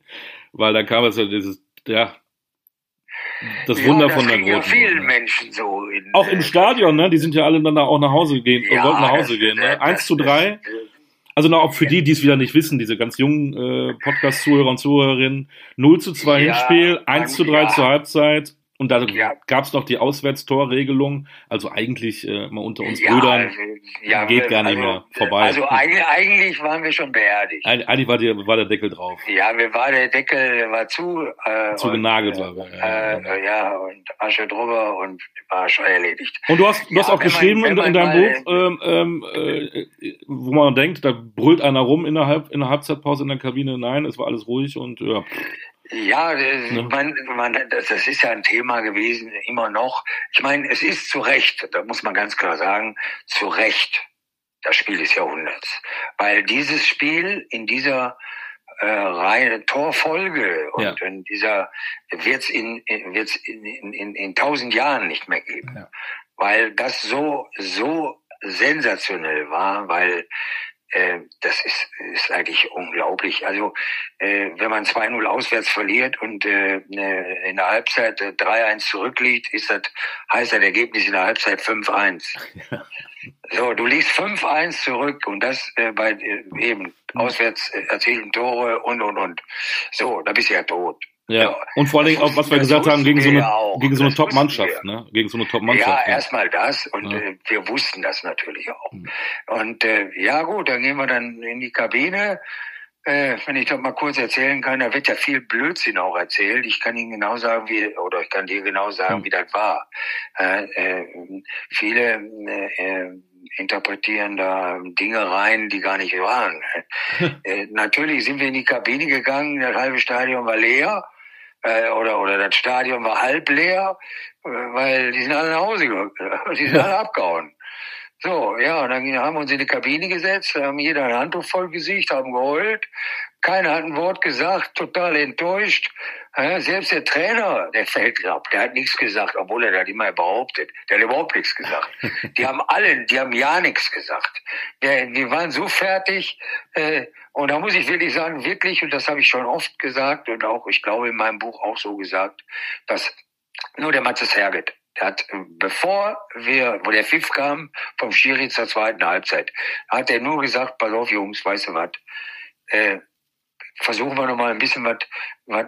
Weil dann kam es ja dieses, ja, das Wunder ja, das von der ja vielen Menschen so. In, auch im äh, Stadion, ne? Die sind ja alle dann auch nach Hause gehen, ja, wollten nach Hause das, gehen. Ne? Eins zu drei. Also noch auch für die, die es wieder nicht wissen, diese ganz jungen äh, Podcast-Zuhörer und Zuhörerinnen, 0 zu 2 ja, Hinspiel, 1 zu 3 zur Halbzeit und da ja. gab es noch die Auswärtstorregelung. Also eigentlich äh, mal unter uns ja, Brüdern also, ja, geht gar nicht also, mehr vorbei. Also eigentlich, eigentlich waren wir schon beerdigt. Eigentlich war, die, war der Deckel drauf. Ja, wir war der Deckel war zu. Äh, zu genagelt war äh, ja, äh, ja, und Asche drüber und war schon erledigt. Und du hast, du hast auch geschrieben man, in, in, deinem Buch, ähm, ähm, äh, wo man denkt, da brüllt einer rum innerhalb in der Halbzeitpause in der Kabine. Nein, es war alles ruhig und ja. Ja, ne? man, man, das ist ja ein Thema gewesen, immer noch. Ich meine, es ist zu Recht, da muss man ganz klar sagen, zu Recht das Spiel des Jahrhunderts. Weil dieses Spiel in dieser äh, Reihe Torfolge und ja. in dieser wird's in, in wird's in, in, in, in tausend Jahren nicht mehr geben. Ja. Weil das so, so sensationell war, weil äh, das ist, ist eigentlich unglaublich. Also äh, wenn man 2-0 auswärts verliert und äh, ne, in der Halbzeit äh, 3-1 zurückliegt, ist das, heißt das Ergebnis in der Halbzeit 5-1. Ja. So, du liegst 5-1 zurück und das äh, bei äh, eben auswärts äh, erzielten Tore und und und. So, da bist du ja tot. Ja. Und vor allen Dingen auch, was wir gesagt haben, gegen so eine, gegen so eine Top-Mannschaft, ne? Gegen so eine Top-Mannschaft. Ja, ja. erstmal das und ja. äh, wir wussten das natürlich auch. Mhm. Und äh, ja gut, dann gehen wir dann in die Kabine. Äh, wenn ich doch mal kurz erzählen kann, da wird ja viel Blödsinn auch erzählt. Ich kann Ihnen genau sagen, wie, oder ich kann dir genau sagen, wie das war. Äh, äh, viele äh, interpretieren da Dinge rein, die gar nicht waren. äh, natürlich sind wir in die Kabine gegangen, das halbe Stadion war leer äh, oder, oder das Stadion war halb leer, äh, weil die sind alle nach Hause gegangen, die sind alle abgehauen. So, ja, und dann haben wir uns in die Kabine gesetzt, haben jeder ein Handtuch voll Gesicht, haben geheult. Keiner hat ein Wort gesagt, total enttäuscht. Ja, selbst der Trainer, der fällt ab, der hat nichts gesagt, obwohl er das immer behauptet. Der hat überhaupt nichts gesagt. Die haben alle, die haben ja nichts gesagt. Ja, die waren so fertig. Äh, und da muss ich wirklich sagen, wirklich, und das habe ich schon oft gesagt und auch, ich glaube, in meinem Buch auch so gesagt, dass nur der Matzes Herget, der hat, bevor wir, wo der Pfiff kam, vom Schiri zur zweiten Halbzeit, hat er nur gesagt, pass auf, Jungs, weißt du was, äh, versuchen wir nochmal ein bisschen was,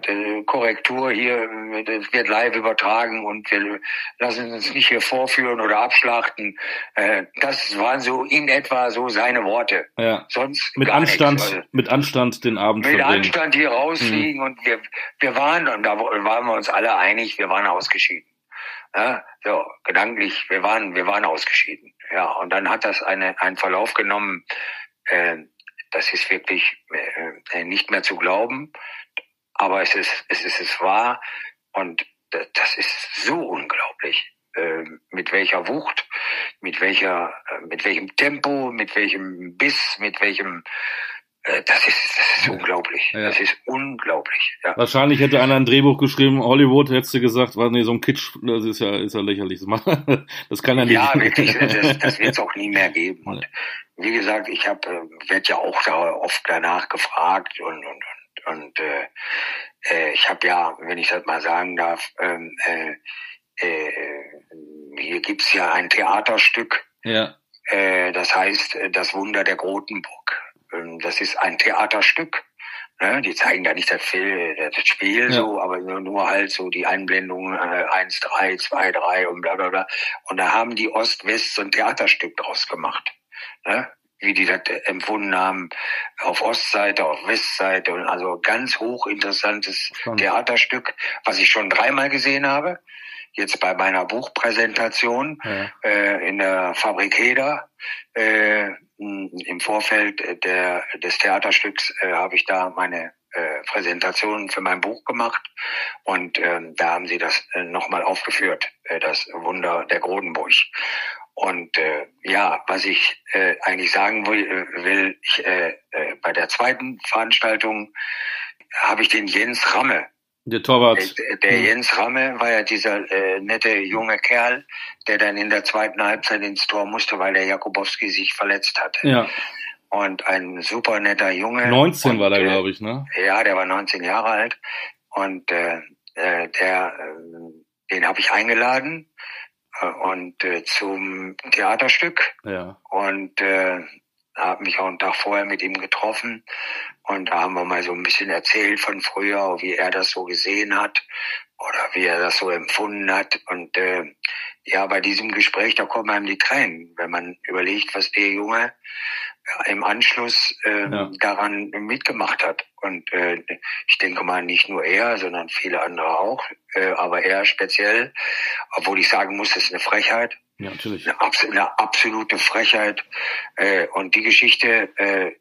äh, Korrektur hier, das wird live übertragen und wir lassen uns nicht hier vorführen oder abschlachten. Äh, das waren so in etwa so seine Worte. Ja. Sonst mit Anstand, nichts, also mit Anstand den Abend Mit verbringen. Anstand hier rausfliegen mhm. und wir, wir waren, und da waren wir uns alle einig, wir waren ausgeschieden. Ja, so, gedanklich, wir waren, wir waren ausgeschieden. Ja, und dann hat das eine, einen Verlauf genommen, äh, das ist wirklich äh, äh, nicht mehr zu glauben, aber es ist, es ist es wahr. Und das ist so unglaublich, äh, mit welcher Wucht, mit welcher, äh, mit welchem Tempo, mit welchem Biss, mit welchem das ist, das ist unglaublich. Ja. Das ist unglaublich. Ja. Wahrscheinlich hätte einer ein Drehbuch geschrieben, Hollywood hättest du gesagt, war nee, so ein Kitsch, das ist ja, ist ja lächerlich. Das kann ja nicht. Ja, wirklich, das, das wird es auch nie mehr geben. Und wie gesagt, ich habe, äh, werde ja auch da oft danach gefragt und, und, und, und äh, äh, ich habe ja, wenn ich das mal sagen darf, ähm, äh, äh, hier gibt's ja ein Theaterstück. Ja. Äh, das heißt Das Wunder der Grotenburg. Ähm, das ist ein Theaterstück. Ne? Die zeigen da nicht das, Film, das Spiel ja. so, aber nur, nur halt so die Einblendungen äh, 1, 3, 2, 3 und bla bla bla. Und da haben die Ost-West so ein Theaterstück draus gemacht. Ne? wie die das empfunden haben, auf Ostseite, auf Westseite und also ganz hochinteressantes Schon. Theaterstück, was ich schon dreimal gesehen habe. Jetzt bei meiner Buchpräsentation ja. äh, in der Fabrik Heder äh, im Vorfeld der, des Theaterstücks äh, habe ich da meine äh, Präsentation für mein Buch gemacht und ähm, da haben sie das äh, nochmal aufgeführt, äh, das Wunder der Grodenburg. Und äh, ja, was ich äh, eigentlich sagen will, äh, will ich, äh, äh, bei der zweiten Veranstaltung habe ich den Jens Ramme der Torwart. Der, der hm. Jens Ramme war ja dieser äh, nette junge Kerl, der dann in der zweiten Halbzeit ins Tor musste, weil der Jakubowski sich verletzt hatte. Ja. Und ein super netter Junge. 19 und, war der, glaube ich, ne? Ja, der war 19 Jahre alt. Und äh, äh, der, äh, den habe ich eingeladen äh, und äh, zum Theaterstück. Ja. Und äh, habe mich auch einen Tag vorher mit ihm getroffen und da haben wir mal so ein bisschen erzählt von früher, wie er das so gesehen hat oder wie er das so empfunden hat. Und äh, ja, bei diesem Gespräch, da kommen einem die Tränen, wenn man überlegt, was der Junge im Anschluss äh, ja. daran mitgemacht hat. Und äh, ich denke mal, nicht nur er, sondern viele andere auch, äh, aber er speziell, obwohl ich sagen muss, das ist eine Frechheit. Ja, natürlich. Eine, eine absolute Frechheit. Äh, und die Geschichte, äh,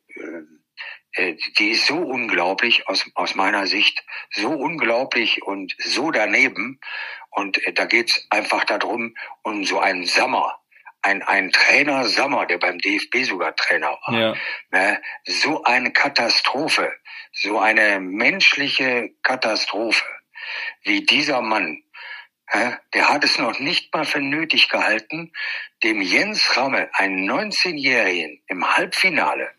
äh, die ist so unglaublich aus, aus meiner Sicht, so unglaublich und so daneben. Und äh, da geht's einfach darum, um so einen Sommer, ein, ein Trainer Sommer, der beim DFB sogar Trainer war. Ja. Ne? So eine Katastrophe, so eine menschliche Katastrophe, wie dieser Mann der hat es noch nicht mal für nötig gehalten, dem Jens Ramme, einen 19-Jährigen, im Halbfinale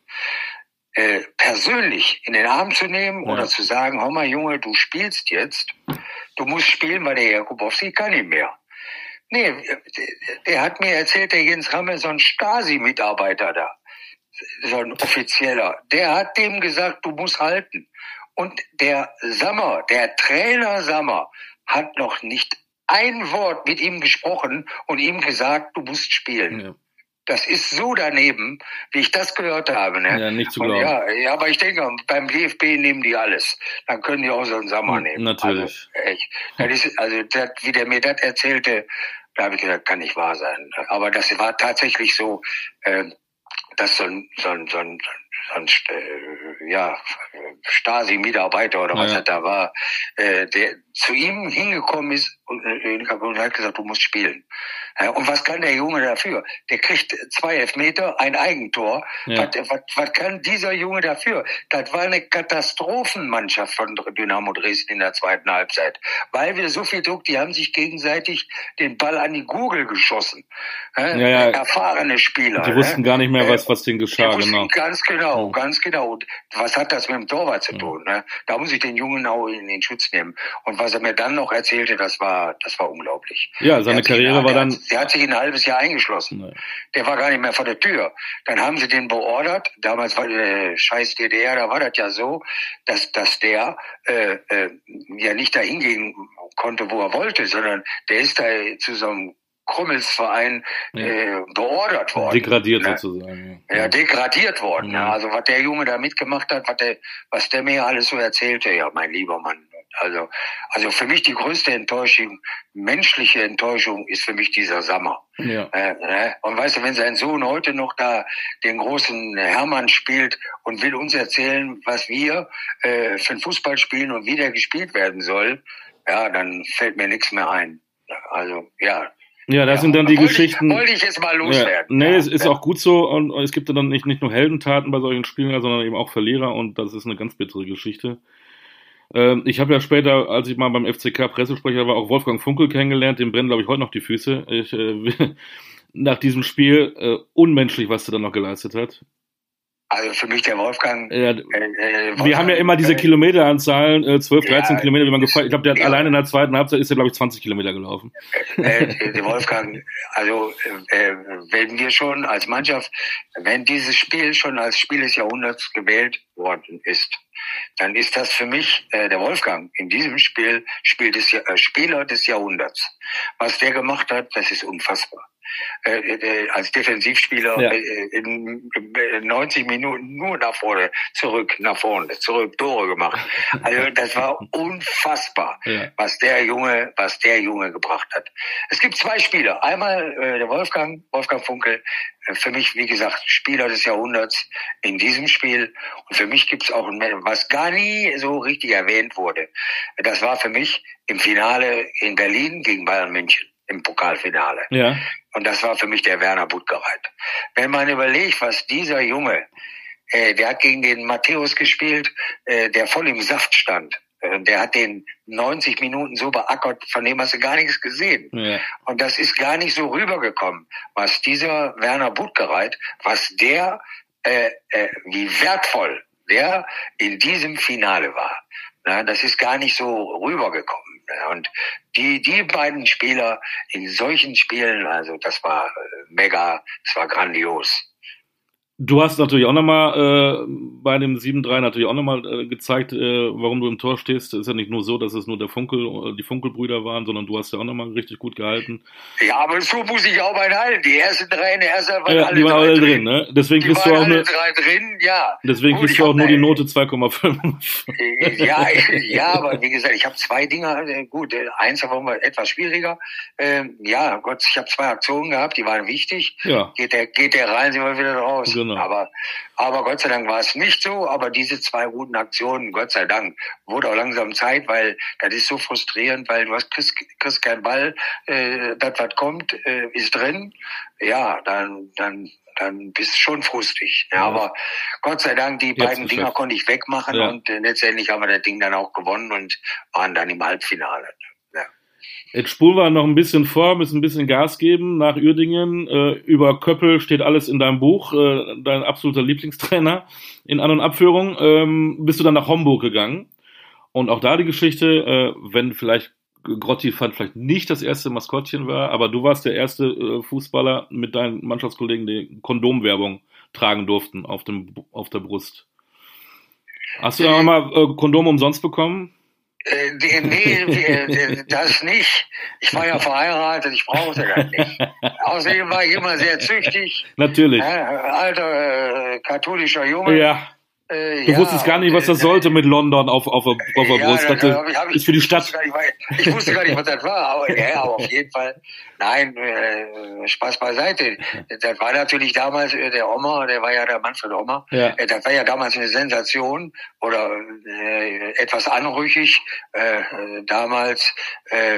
äh, persönlich in den Arm zu nehmen ja. oder zu sagen, hör mal Junge, du spielst jetzt, du musst spielen, weil der Jakubowski kann nicht mehr. Nee, der hat mir erzählt, der Jens Rammel, so ein Stasi-Mitarbeiter da, so ein Offizieller, der hat dem gesagt, du musst halten. Und der Sammer, der Trainer Sammer, hat noch nicht ein Wort mit ihm gesprochen und ihm gesagt, du musst spielen. Ja. Das ist so daneben, wie ich das gehört habe. Ne? Ja, nicht zu glauben. Ja, ja, aber ich denke, beim DFB nehmen die alles. Dann können die auch so einen Sommer nehmen. Natürlich. Also, echt. Das ist, also das, wie der mir das erzählte, da habe ich gesagt, kann nicht wahr sein. Aber das war tatsächlich so, äh, dass so ein, so ein, so ein, so ein äh, ja, Stasi-Mitarbeiter oder was ja. das da war, äh, der zu ihm hingekommen ist und, äh, und hat gesagt, du musst spielen. Und was kann der Junge dafür? Der kriegt zwei Elfmeter, ein Eigentor. Ja. Was, was, was kann dieser Junge dafür? Das war eine Katastrophenmannschaft von Dynamo Dresden in der zweiten Halbzeit. Weil wir so viel Druck, die haben sich gegenseitig den Ball an die Gurgel geschossen. Ja, ja, Erfahrene Spieler. Die wussten gar nicht mehr, was, was denen geschah. Genau. Ganz genau, ganz genau. Und was hat das mit dem Torwart zu tun? Ne? Da muss ich den Jungen auch in den Schutz nehmen. Und was er mir dann noch erzählte, das war, das war unglaublich. Ja, seine Karriere war dann der hat sich ein halbes Jahr eingeschlossen. Nee. Der war gar nicht mehr vor der Tür. Dann haben sie den beordert. Damals war äh, scheiß DDR, da war das ja so, dass, dass der äh, äh, ja nicht dahin gehen konnte, wo er wollte, sondern der ist da zu so einem Krummelsverein ja. äh, beordert worden. Degradiert ne? sozusagen. Ja. ja, degradiert worden. Ja. Also was der Junge da mitgemacht hat, was der, was der mir alles so erzählte, ja, mein lieber Mann. Also, also für mich die größte Enttäuschung, menschliche Enttäuschung, ist für mich dieser Sommer. Ja. Äh, äh, und weißt du, wenn sein Sohn heute noch da den großen Hermann spielt und will uns erzählen, was wir äh, für einen Fußball spielen und wie der gespielt werden soll, ja, dann fällt mir nichts mehr ein. Also, ja, ja, das ja, sind dann die wollte Geschichten. Ich, wollte ich jetzt mal loswerden. Ja, nee, ja, es ist auch gut so und es gibt dann nicht, nicht nur Heldentaten bei solchen Spielen, sondern eben auch Verlierer und das ist eine ganz bittere Geschichte. Ähm, ich habe ja später, als ich mal beim FCK Pressesprecher war, auch Wolfgang Funkel kennengelernt. Dem brennen, glaube ich, heute noch die Füße. Ich, äh, nach diesem Spiel äh, unmenschlich, was er dann noch geleistet hat. Also für mich der Wolfgang. Ja, äh, Wolfgang wir haben ja immer diese Kilometeranzahlen, äh, 12, 13 ja, Kilometer, wie man gefallen. Ich glaube, der hat ja. allein in der zweiten Halbzeit ist er, glaube ich, 20 Kilometer gelaufen. Äh, der Wolfgang, also äh, wenn wir schon als Mannschaft, wenn dieses Spiel schon als Spiel des Jahrhunderts gewählt worden ist, dann ist das für mich äh, der Wolfgang in diesem Spiel Spiel des, äh, Spieler des Jahrhunderts. Was der gemacht hat, das ist unfassbar. Äh, äh, als Defensivspieler ja. äh, in, in 90 Minuten nur nach vorne, zurück, nach vorne, zurück, Tore gemacht. Also das war unfassbar, ja. was der Junge, was der Junge gebracht hat. Es gibt zwei Spieler. Einmal äh, der Wolfgang, Wolfgang Funkel, äh, für mich, wie gesagt, Spieler des Jahrhunderts in diesem Spiel. Und für mich gibt es auch, was gar nie so richtig erwähnt wurde. Das war für mich im Finale in Berlin gegen Bayern München im Pokalfinale. Ja. Und das war für mich der Werner Budgereit. Wenn man überlegt, was dieser Junge, äh, der hat gegen den Matthäus gespielt, äh, der voll im Saft stand. Äh, der hat den 90 Minuten so beackert, von dem hast du gar nichts gesehen. Ja. Und das ist gar nicht so rübergekommen, was dieser Werner Budgereit, was der, äh, äh, wie wertvoll der in diesem Finale war. Na, das ist gar nicht so rübergekommen. Und die, die beiden Spieler in solchen Spielen, also das war äh, mega, das war grandios. Du hast natürlich auch nochmal äh, bei dem 7-3 natürlich auch nochmal äh, gezeigt, äh, warum du im Tor stehst. Es ist ja nicht nur so, dass es nur der Funkel, äh, die Funkelbrüder waren, sondern du hast ja auch nochmal richtig gut gehalten. Ja, aber so muss ich auch mein halten. Die ersten drei in der ersten waren ja, alle, die waren alle drin. drin. ne? Deswegen kriegst du auch alle drei drin, ja. Deswegen kriegst du auch nur die Note 2,5. ja, ja, aber wie gesagt, ich habe zwei Dinger, äh, gut, äh, eins war etwas schwieriger. Ähm, ja, Gott, ich habe zwei Aktionen gehabt, die waren wichtig. Ja. Geht der, geht der rein, sind wir wieder raus. Genau. Genau. Aber, aber Gott sei Dank war es nicht so. Aber diese zwei guten Aktionen, Gott sei Dank, wurde auch langsam Zeit, weil das ist so frustrierend, weil du hast kriegst, kriegst keinen Ball, äh, das was kommt, äh, ist drin. Ja, dann, dann dann bist du schon frustig. Ja, ja. Aber Gott sei Dank, die Jetzt beiden Dinger konnte ich wegmachen ja. und äh, letztendlich haben wir das Ding dann auch gewonnen und waren dann im Halbfinale. Jetzt spulen wir noch ein bisschen vor, müssen ein bisschen Gas geben nach Uerdingen. Äh, über Köppel steht alles in deinem Buch, äh, dein absoluter Lieblingstrainer in An- und Abführung. Ähm, bist du dann nach Homburg gegangen? Und auch da die Geschichte, äh, wenn vielleicht Grotti fand vielleicht nicht das erste Maskottchen war, aber du warst der erste äh, Fußballer mit deinen Mannschaftskollegen, die Kondomwerbung tragen durften auf, dem, auf der Brust. Hast du da auch mal äh, Kondom umsonst bekommen? Äh, nee, das nicht. Ich war ja verheiratet, ich brauchte das nicht. Außerdem war ich immer sehr züchtig. Natürlich. Äh, alter äh, katholischer Junge. Ja. Äh, du ja, wusstest gar nicht, was das äh, sollte mit London auf, auf, auf der ja, Brust. Das, das hab ich, ist für die Stadt. Ich wusste, nicht, ich wusste gar nicht, was das war. Aber, ja, aber auf jeden Fall. Nein, äh, Spaß beiseite. Das war natürlich damals äh, der Oma, der war ja der Manfred Oma. Ja. Äh, das war ja damals eine Sensation oder äh, etwas anrüchig. Damals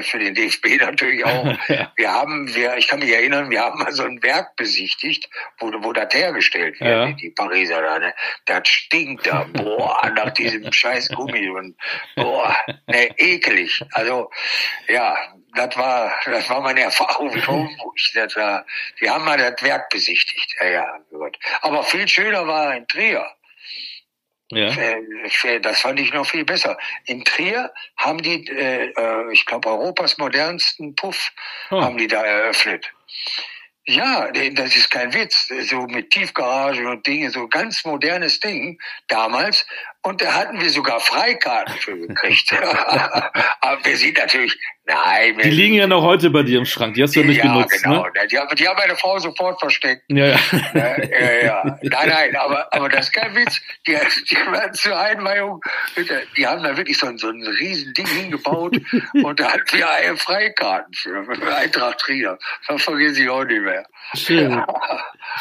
für den DFB natürlich auch. ja. Wir haben, wir, ich kann mich erinnern, wir haben mal so ein Werk besichtigt, wo, wo das hergestellt wird, ja. die, Pariser da. Ne? Das stinkt da, boah, nach diesem scheiß Gummi und boah, ne, ekelig. Also ja, das war, das war meine Erfahrung mit Homburg. Das war, die haben mal das Werk besichtigt. Ja, ja, gut. Aber viel schöner war in Trier. Ja. Äh, das fand ich noch viel besser. In Trier haben die, äh, äh ich glaube, Europas modernsten Puff oh. haben die da eröffnet. Ja, das ist kein Witz. So mit Tiefgarage und Dinge, so ganz modernes Ding damals. Und da hatten wir sogar Freikarten für gekriegt. Aber wir sind natürlich Nein. Die liegen ja noch heute bei dir im Schrank. Die hast du ja nicht ja, genutzt. Genau. Ne? Die, haben, die haben meine Frau sofort versteckt. Ja, ja. ja, ja. Nein, nein, aber, aber das ist kein Witz. Die, die werden zur Einweihung, die haben da wirklich so ein, so ein riesen Ding hingebaut und da hatten wir eine Freikarten für, für Eintracht Trier. Das vergesse ich auch nicht mehr. Schön.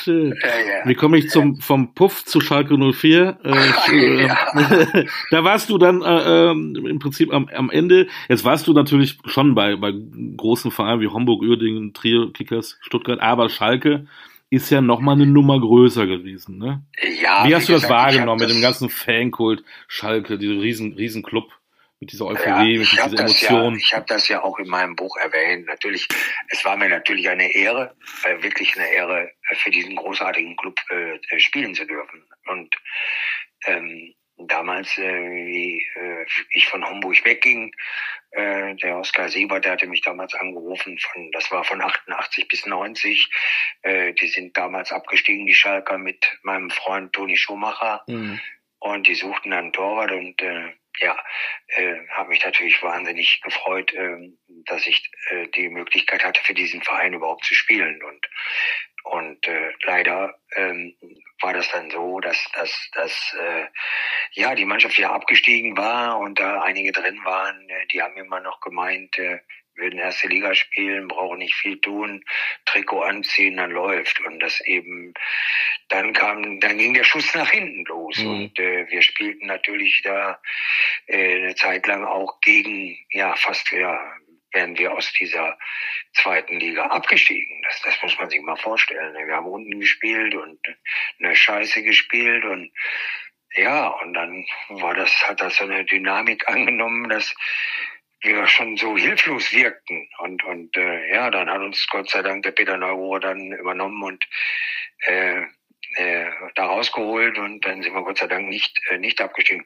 Schön. Ja, ja. Wie komme ich zum, vom Puff zu Schalke 04? Äh, ja. da warst du dann äh, ähm, im Prinzip am, am Ende. Jetzt warst du natürlich schon bei, bei großen Vereinen wie Homburg, Uerdingen, Trier, Kickers, Stuttgart, aber Schalke ist ja noch mal eine Nummer größer gewesen, ne? Ja. Wie hast du das wahrgenommen mit dem ganzen Fankult Schalke, dieser riesen, riesen Club? Mit dieser Euphorie, ja, mit dieser Emotion. Ja, ich habe das ja auch in meinem Buch erwähnt. Natürlich, es war mir natürlich eine Ehre, äh, wirklich eine Ehre, äh, für diesen großartigen Club äh, spielen zu dürfen. Und ähm, damals, äh, wie äh, ich von Homburg wegging, äh, der Oskar Siebert, der hatte mich damals angerufen, von, das war von 88 bis 90. Äh, die sind damals abgestiegen, die Schalker, mit meinem Freund Toni Schumacher. Mhm. Und die suchten dann Torwart und äh, ja, äh, habe mich natürlich wahnsinnig gefreut, äh, dass ich äh, die Möglichkeit hatte, für diesen Verein überhaupt zu spielen. Und und äh, leider ähm, war das dann so, dass, dass, dass äh, ja die Mannschaft wieder abgestiegen war und da einige drin waren, äh, die haben immer noch gemeint, äh, würden erste Liga spielen, brauchen nicht viel tun, Trikot anziehen, dann läuft. Und das eben, dann kam, dann ging der Schuss nach hinten los. Mhm. Und äh, wir spielten natürlich da äh, eine Zeit lang auch gegen, ja, fast ja, wären wir aus dieser zweiten Liga abgestiegen. Das, das muss man sich mal vorstellen. Wir haben unten gespielt und eine Scheiße gespielt und ja, und dann war das, hat das so eine Dynamik angenommen, dass wir schon so hilflos wirkten. Und, und äh, ja, dann hat uns Gott sei Dank der Peter Neurohr dann übernommen und äh, äh, da rausgeholt und dann sind wir Gott sei Dank nicht äh, nicht abgestiegen.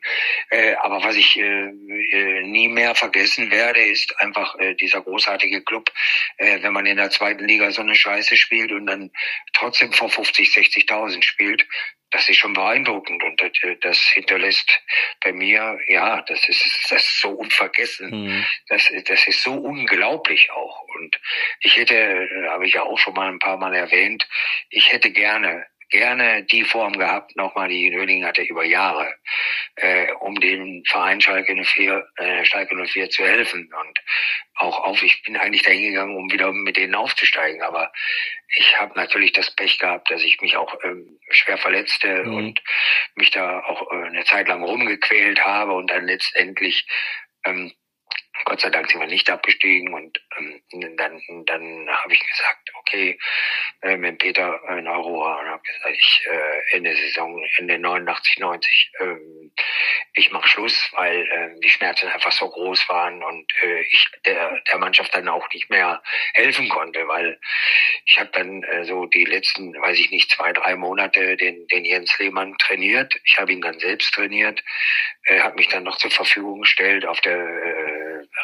Äh, aber was ich äh, äh, nie mehr vergessen werde, ist einfach äh, dieser großartige Club, äh, wenn man in der zweiten Liga so eine Scheiße spielt und dann trotzdem vor 50, 60.000 spielt, das ist schon beeindruckend und das, äh, das hinterlässt bei mir, ja, das ist, das ist so unvergessen. Mhm. Das, das ist so unglaublich auch. Und ich hätte, habe ich ja auch schon mal ein paar Mal erwähnt, ich hätte gerne gerne die Form gehabt, nochmal die Nöling hatte über Jahre, äh, um dem Verein Schalke 04, äh, Schalke 04 zu helfen. Und auch auf, ich bin eigentlich dahin gegangen, um wieder mit denen aufzusteigen. Aber ich habe natürlich das Pech gehabt, dass ich mich auch ähm, schwer verletzte mhm. und mich da auch äh, eine Zeit lang rumgequält habe und dann letztendlich ähm, Gott sei Dank sind wir nicht abgestiegen und ähm, dann, dann habe ich gesagt, okay, äh, mit Peter in Aurora und habe gesagt, ich äh, Ende Saison, Ende 89, 90, ähm, ich mache Schluss, weil äh, die Schmerzen einfach so groß waren und äh, ich der, der Mannschaft dann auch nicht mehr helfen konnte, weil ich habe dann äh, so die letzten, weiß ich nicht, zwei, drei Monate den, den Jens Lehmann trainiert. Ich habe ihn dann selbst trainiert, äh, habe mich dann noch zur Verfügung gestellt auf der äh,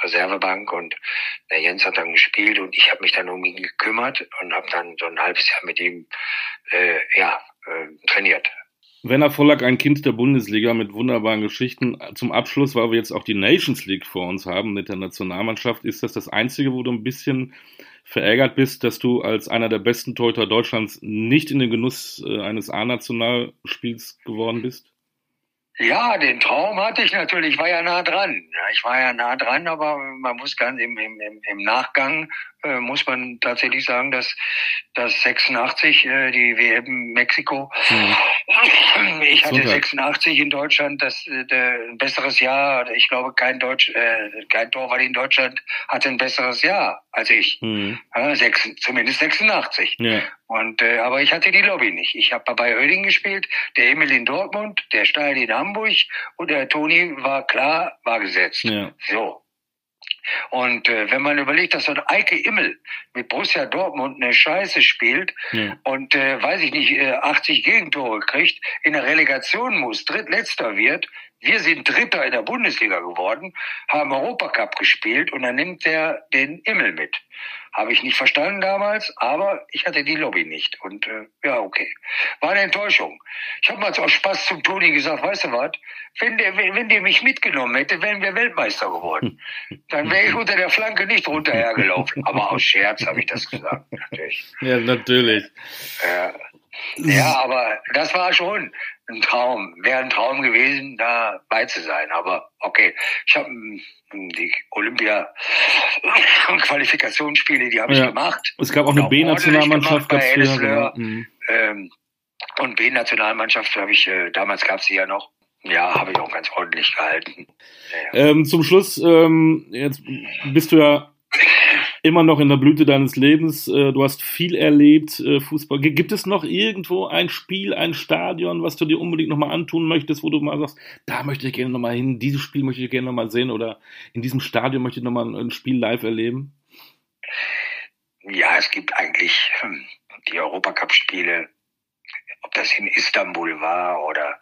Reservebank und der Jens hat dann gespielt und ich habe mich dann um ihn gekümmert und habe dann so ein halbes Jahr mit ihm äh, ja, äh, trainiert. Werner Vollack, ein Kind der Bundesliga mit wunderbaren Geschichten. Zum Abschluss, weil wir jetzt auch die Nations League vor uns haben mit der Nationalmannschaft, ist das das Einzige, wo du ein bisschen verärgert bist, dass du als einer der besten Torhüter Deutschlands nicht in den Genuss äh, eines A-Nationalspiels geworden bist? Ja, den Traum hatte ich natürlich, ich war ja nah dran. Ich war ja nah dran, aber man muss ganz im, im, im Nachgang äh, muss man tatsächlich sagen, dass, dass 86 äh, die WM Mexiko, mhm. ich hatte Super. 86 in Deutschland, das äh, der, ein besseres Jahr. Ich glaube, kein Deutsch, äh, kein Torwart in Deutschland hatte ein besseres Jahr als ich. Mhm. Ja, sechs, zumindest 86. Ja. Und äh, aber ich hatte die Lobby nicht. Ich habe bei Oerding gespielt, der Emil in Dortmund, der Steil in Hamburg und der Toni war klar, war gesetzt. Ja. So. Und äh, wenn man überlegt, dass so ein Eike Immel mit Borussia Dortmund eine Scheiße spielt ja. und, äh, weiß ich nicht, äh, 80 Gegentore kriegt, in der Relegation muss, drittletzter wird, wir sind Dritter in der Bundesliga geworden, haben Europacup gespielt und dann nimmt er den Immel mit. Habe ich nicht verstanden damals, aber ich hatte die Lobby nicht. Und äh, ja, okay. War eine Enttäuschung. Ich habe mal aus Spaß zum Toni gesagt, weißt du was, wenn der, wenn der mich mitgenommen hätte, wären wir Weltmeister geworden. Dann wäre ich unter der Flanke nicht runterhergelaufen. Aber aus Scherz habe ich das gesagt, natürlich. Ja, natürlich. Ja. Ja, aber das war schon ein Traum. Wäre ein Traum gewesen, da bei zu sein. Aber okay, ich habe die Olympia-Qualifikationsspiele, die habe ja. ich gemacht. Es gab auch eine B-Nationalmannschaft. Genau. Mhm. Ähm, und B-Nationalmannschaft habe ich, äh, damals gab es sie ja noch. Ja, habe ich auch ganz ordentlich gehalten. Ja. Ähm, zum Schluss, ähm, jetzt bist du ja immer noch in der Blüte deines Lebens. Äh, du hast viel erlebt, äh, Fußball. Gibt es noch irgendwo ein Spiel, ein Stadion, was du dir unbedingt nochmal antun möchtest, wo du mal sagst, da möchte ich gerne nochmal hin, dieses Spiel möchte ich gerne nochmal sehen oder in diesem Stadion möchte ich nochmal ein Spiel live erleben? Ja, es gibt eigentlich hm, die Europacup-Spiele, ob das in Istanbul war oder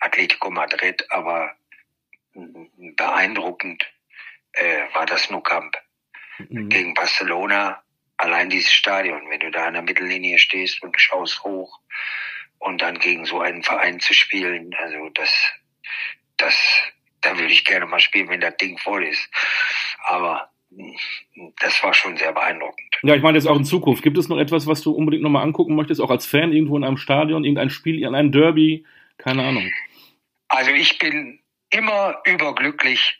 Atletico Madrid, aber hm, beeindruckend äh, war das Nou Camp mhm. gegen Barcelona. Allein dieses Stadion, wenn du da an der Mittellinie stehst und schaust hoch und dann gegen so einen Verein zu spielen, also das, das, da würde ich gerne mal spielen, wenn das Ding voll ist. Aber das war schon sehr beeindruckend. Ja, ich meine jetzt auch in Zukunft. Gibt es noch etwas, was du unbedingt nochmal angucken möchtest, auch als Fan irgendwo in einem Stadion, irgendein Spiel, in einem Derby? Keine Ahnung. Also ich bin immer überglücklich,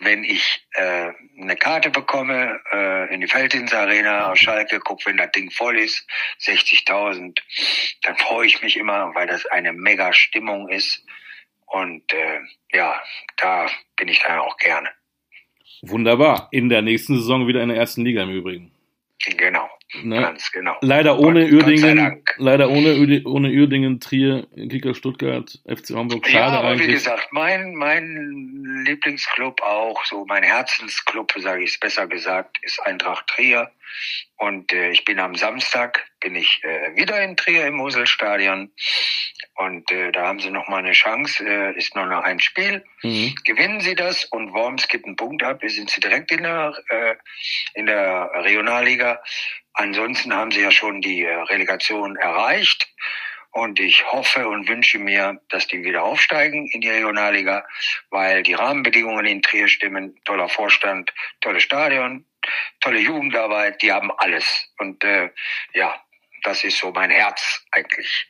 wenn ich äh, eine Karte bekomme äh, in die Feldins Arena aus Schalke, guck, wenn das Ding voll ist, 60.000, dann freue ich mich immer, weil das eine mega Stimmung ist. Und äh, ja, da bin ich dann auch gerne. Wunderbar. In der nächsten Saison wieder in der ersten Liga im Übrigen. Genau. Ne? Ganz genau. Leider ohne Gott, Uerdingen, leider ohne, ohne Uerdingen, Trier, Kicker Stuttgart, FC Hamburg. Schade ja, aber eigentlich. wie gesagt, mein, mein Lieblingsclub auch, so mein Herzensclub, sage ich es besser gesagt, ist Eintracht Trier. Und äh, ich bin am Samstag, bin ich äh, wieder in Trier im Moselstadion. Und äh, da haben sie noch mal eine Chance, äh, ist nur noch ein Spiel. Mhm. Gewinnen sie das und Worms gibt einen Punkt ab, sind sie direkt in der, äh, in der Regionalliga. Ansonsten haben sie ja schon die äh, Relegation erreicht. Und ich hoffe und wünsche mir, dass die wieder aufsteigen in die Regionalliga, weil die Rahmenbedingungen in Trier stimmen. Toller Vorstand, tolles Stadion, tolle Jugendarbeit, die haben alles. Und äh, ja, das ist so mein Herz eigentlich.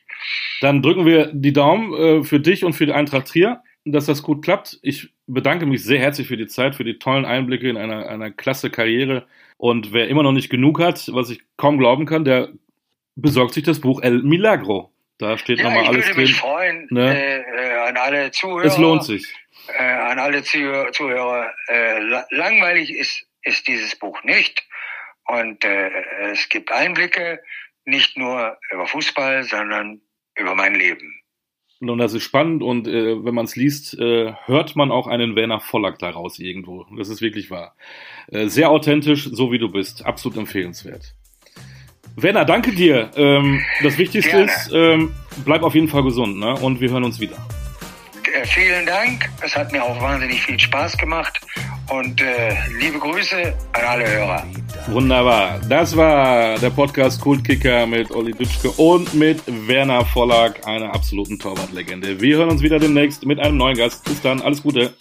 Dann drücken wir die Daumen äh, für dich und für die Eintracht Trier, dass das gut klappt. Ich bedanke mich sehr herzlich für die Zeit, für die tollen Einblicke in einer, einer klasse Karriere. Und wer immer noch nicht genug hat, was ich kaum glauben kann, der besorgt sich das Buch El Milagro. Da steht ja, nochmal alles drin. Ich würde mich freuen ne? äh, äh, an alle Zuhörer. Es lohnt sich. Äh, an alle Zuhörer. Äh, langweilig ist, ist dieses Buch nicht. Und äh, es gibt Einblicke nicht nur über Fußball, sondern über mein Leben. Und das ist spannend und äh, wenn man es liest, äh, hört man auch einen Werner Vollack daraus irgendwo. Das ist wirklich wahr. Äh, sehr authentisch, so wie du bist. Absolut empfehlenswert. Werner, danke dir. Ähm, das Wichtigste Gerne. ist, ähm, bleib auf jeden Fall gesund ne? und wir hören uns wieder. Äh, vielen Dank. Es hat mir auch wahnsinnig viel Spaß gemacht. Und äh, liebe Grüße an alle Hörer. Wunderbar. Das war der Podcast Kultkicker mit Olli Dütschke und mit Werner Vollack, einer absoluten Torwartlegende. Wir hören uns wieder demnächst mit einem neuen Gast. Bis dann, alles Gute.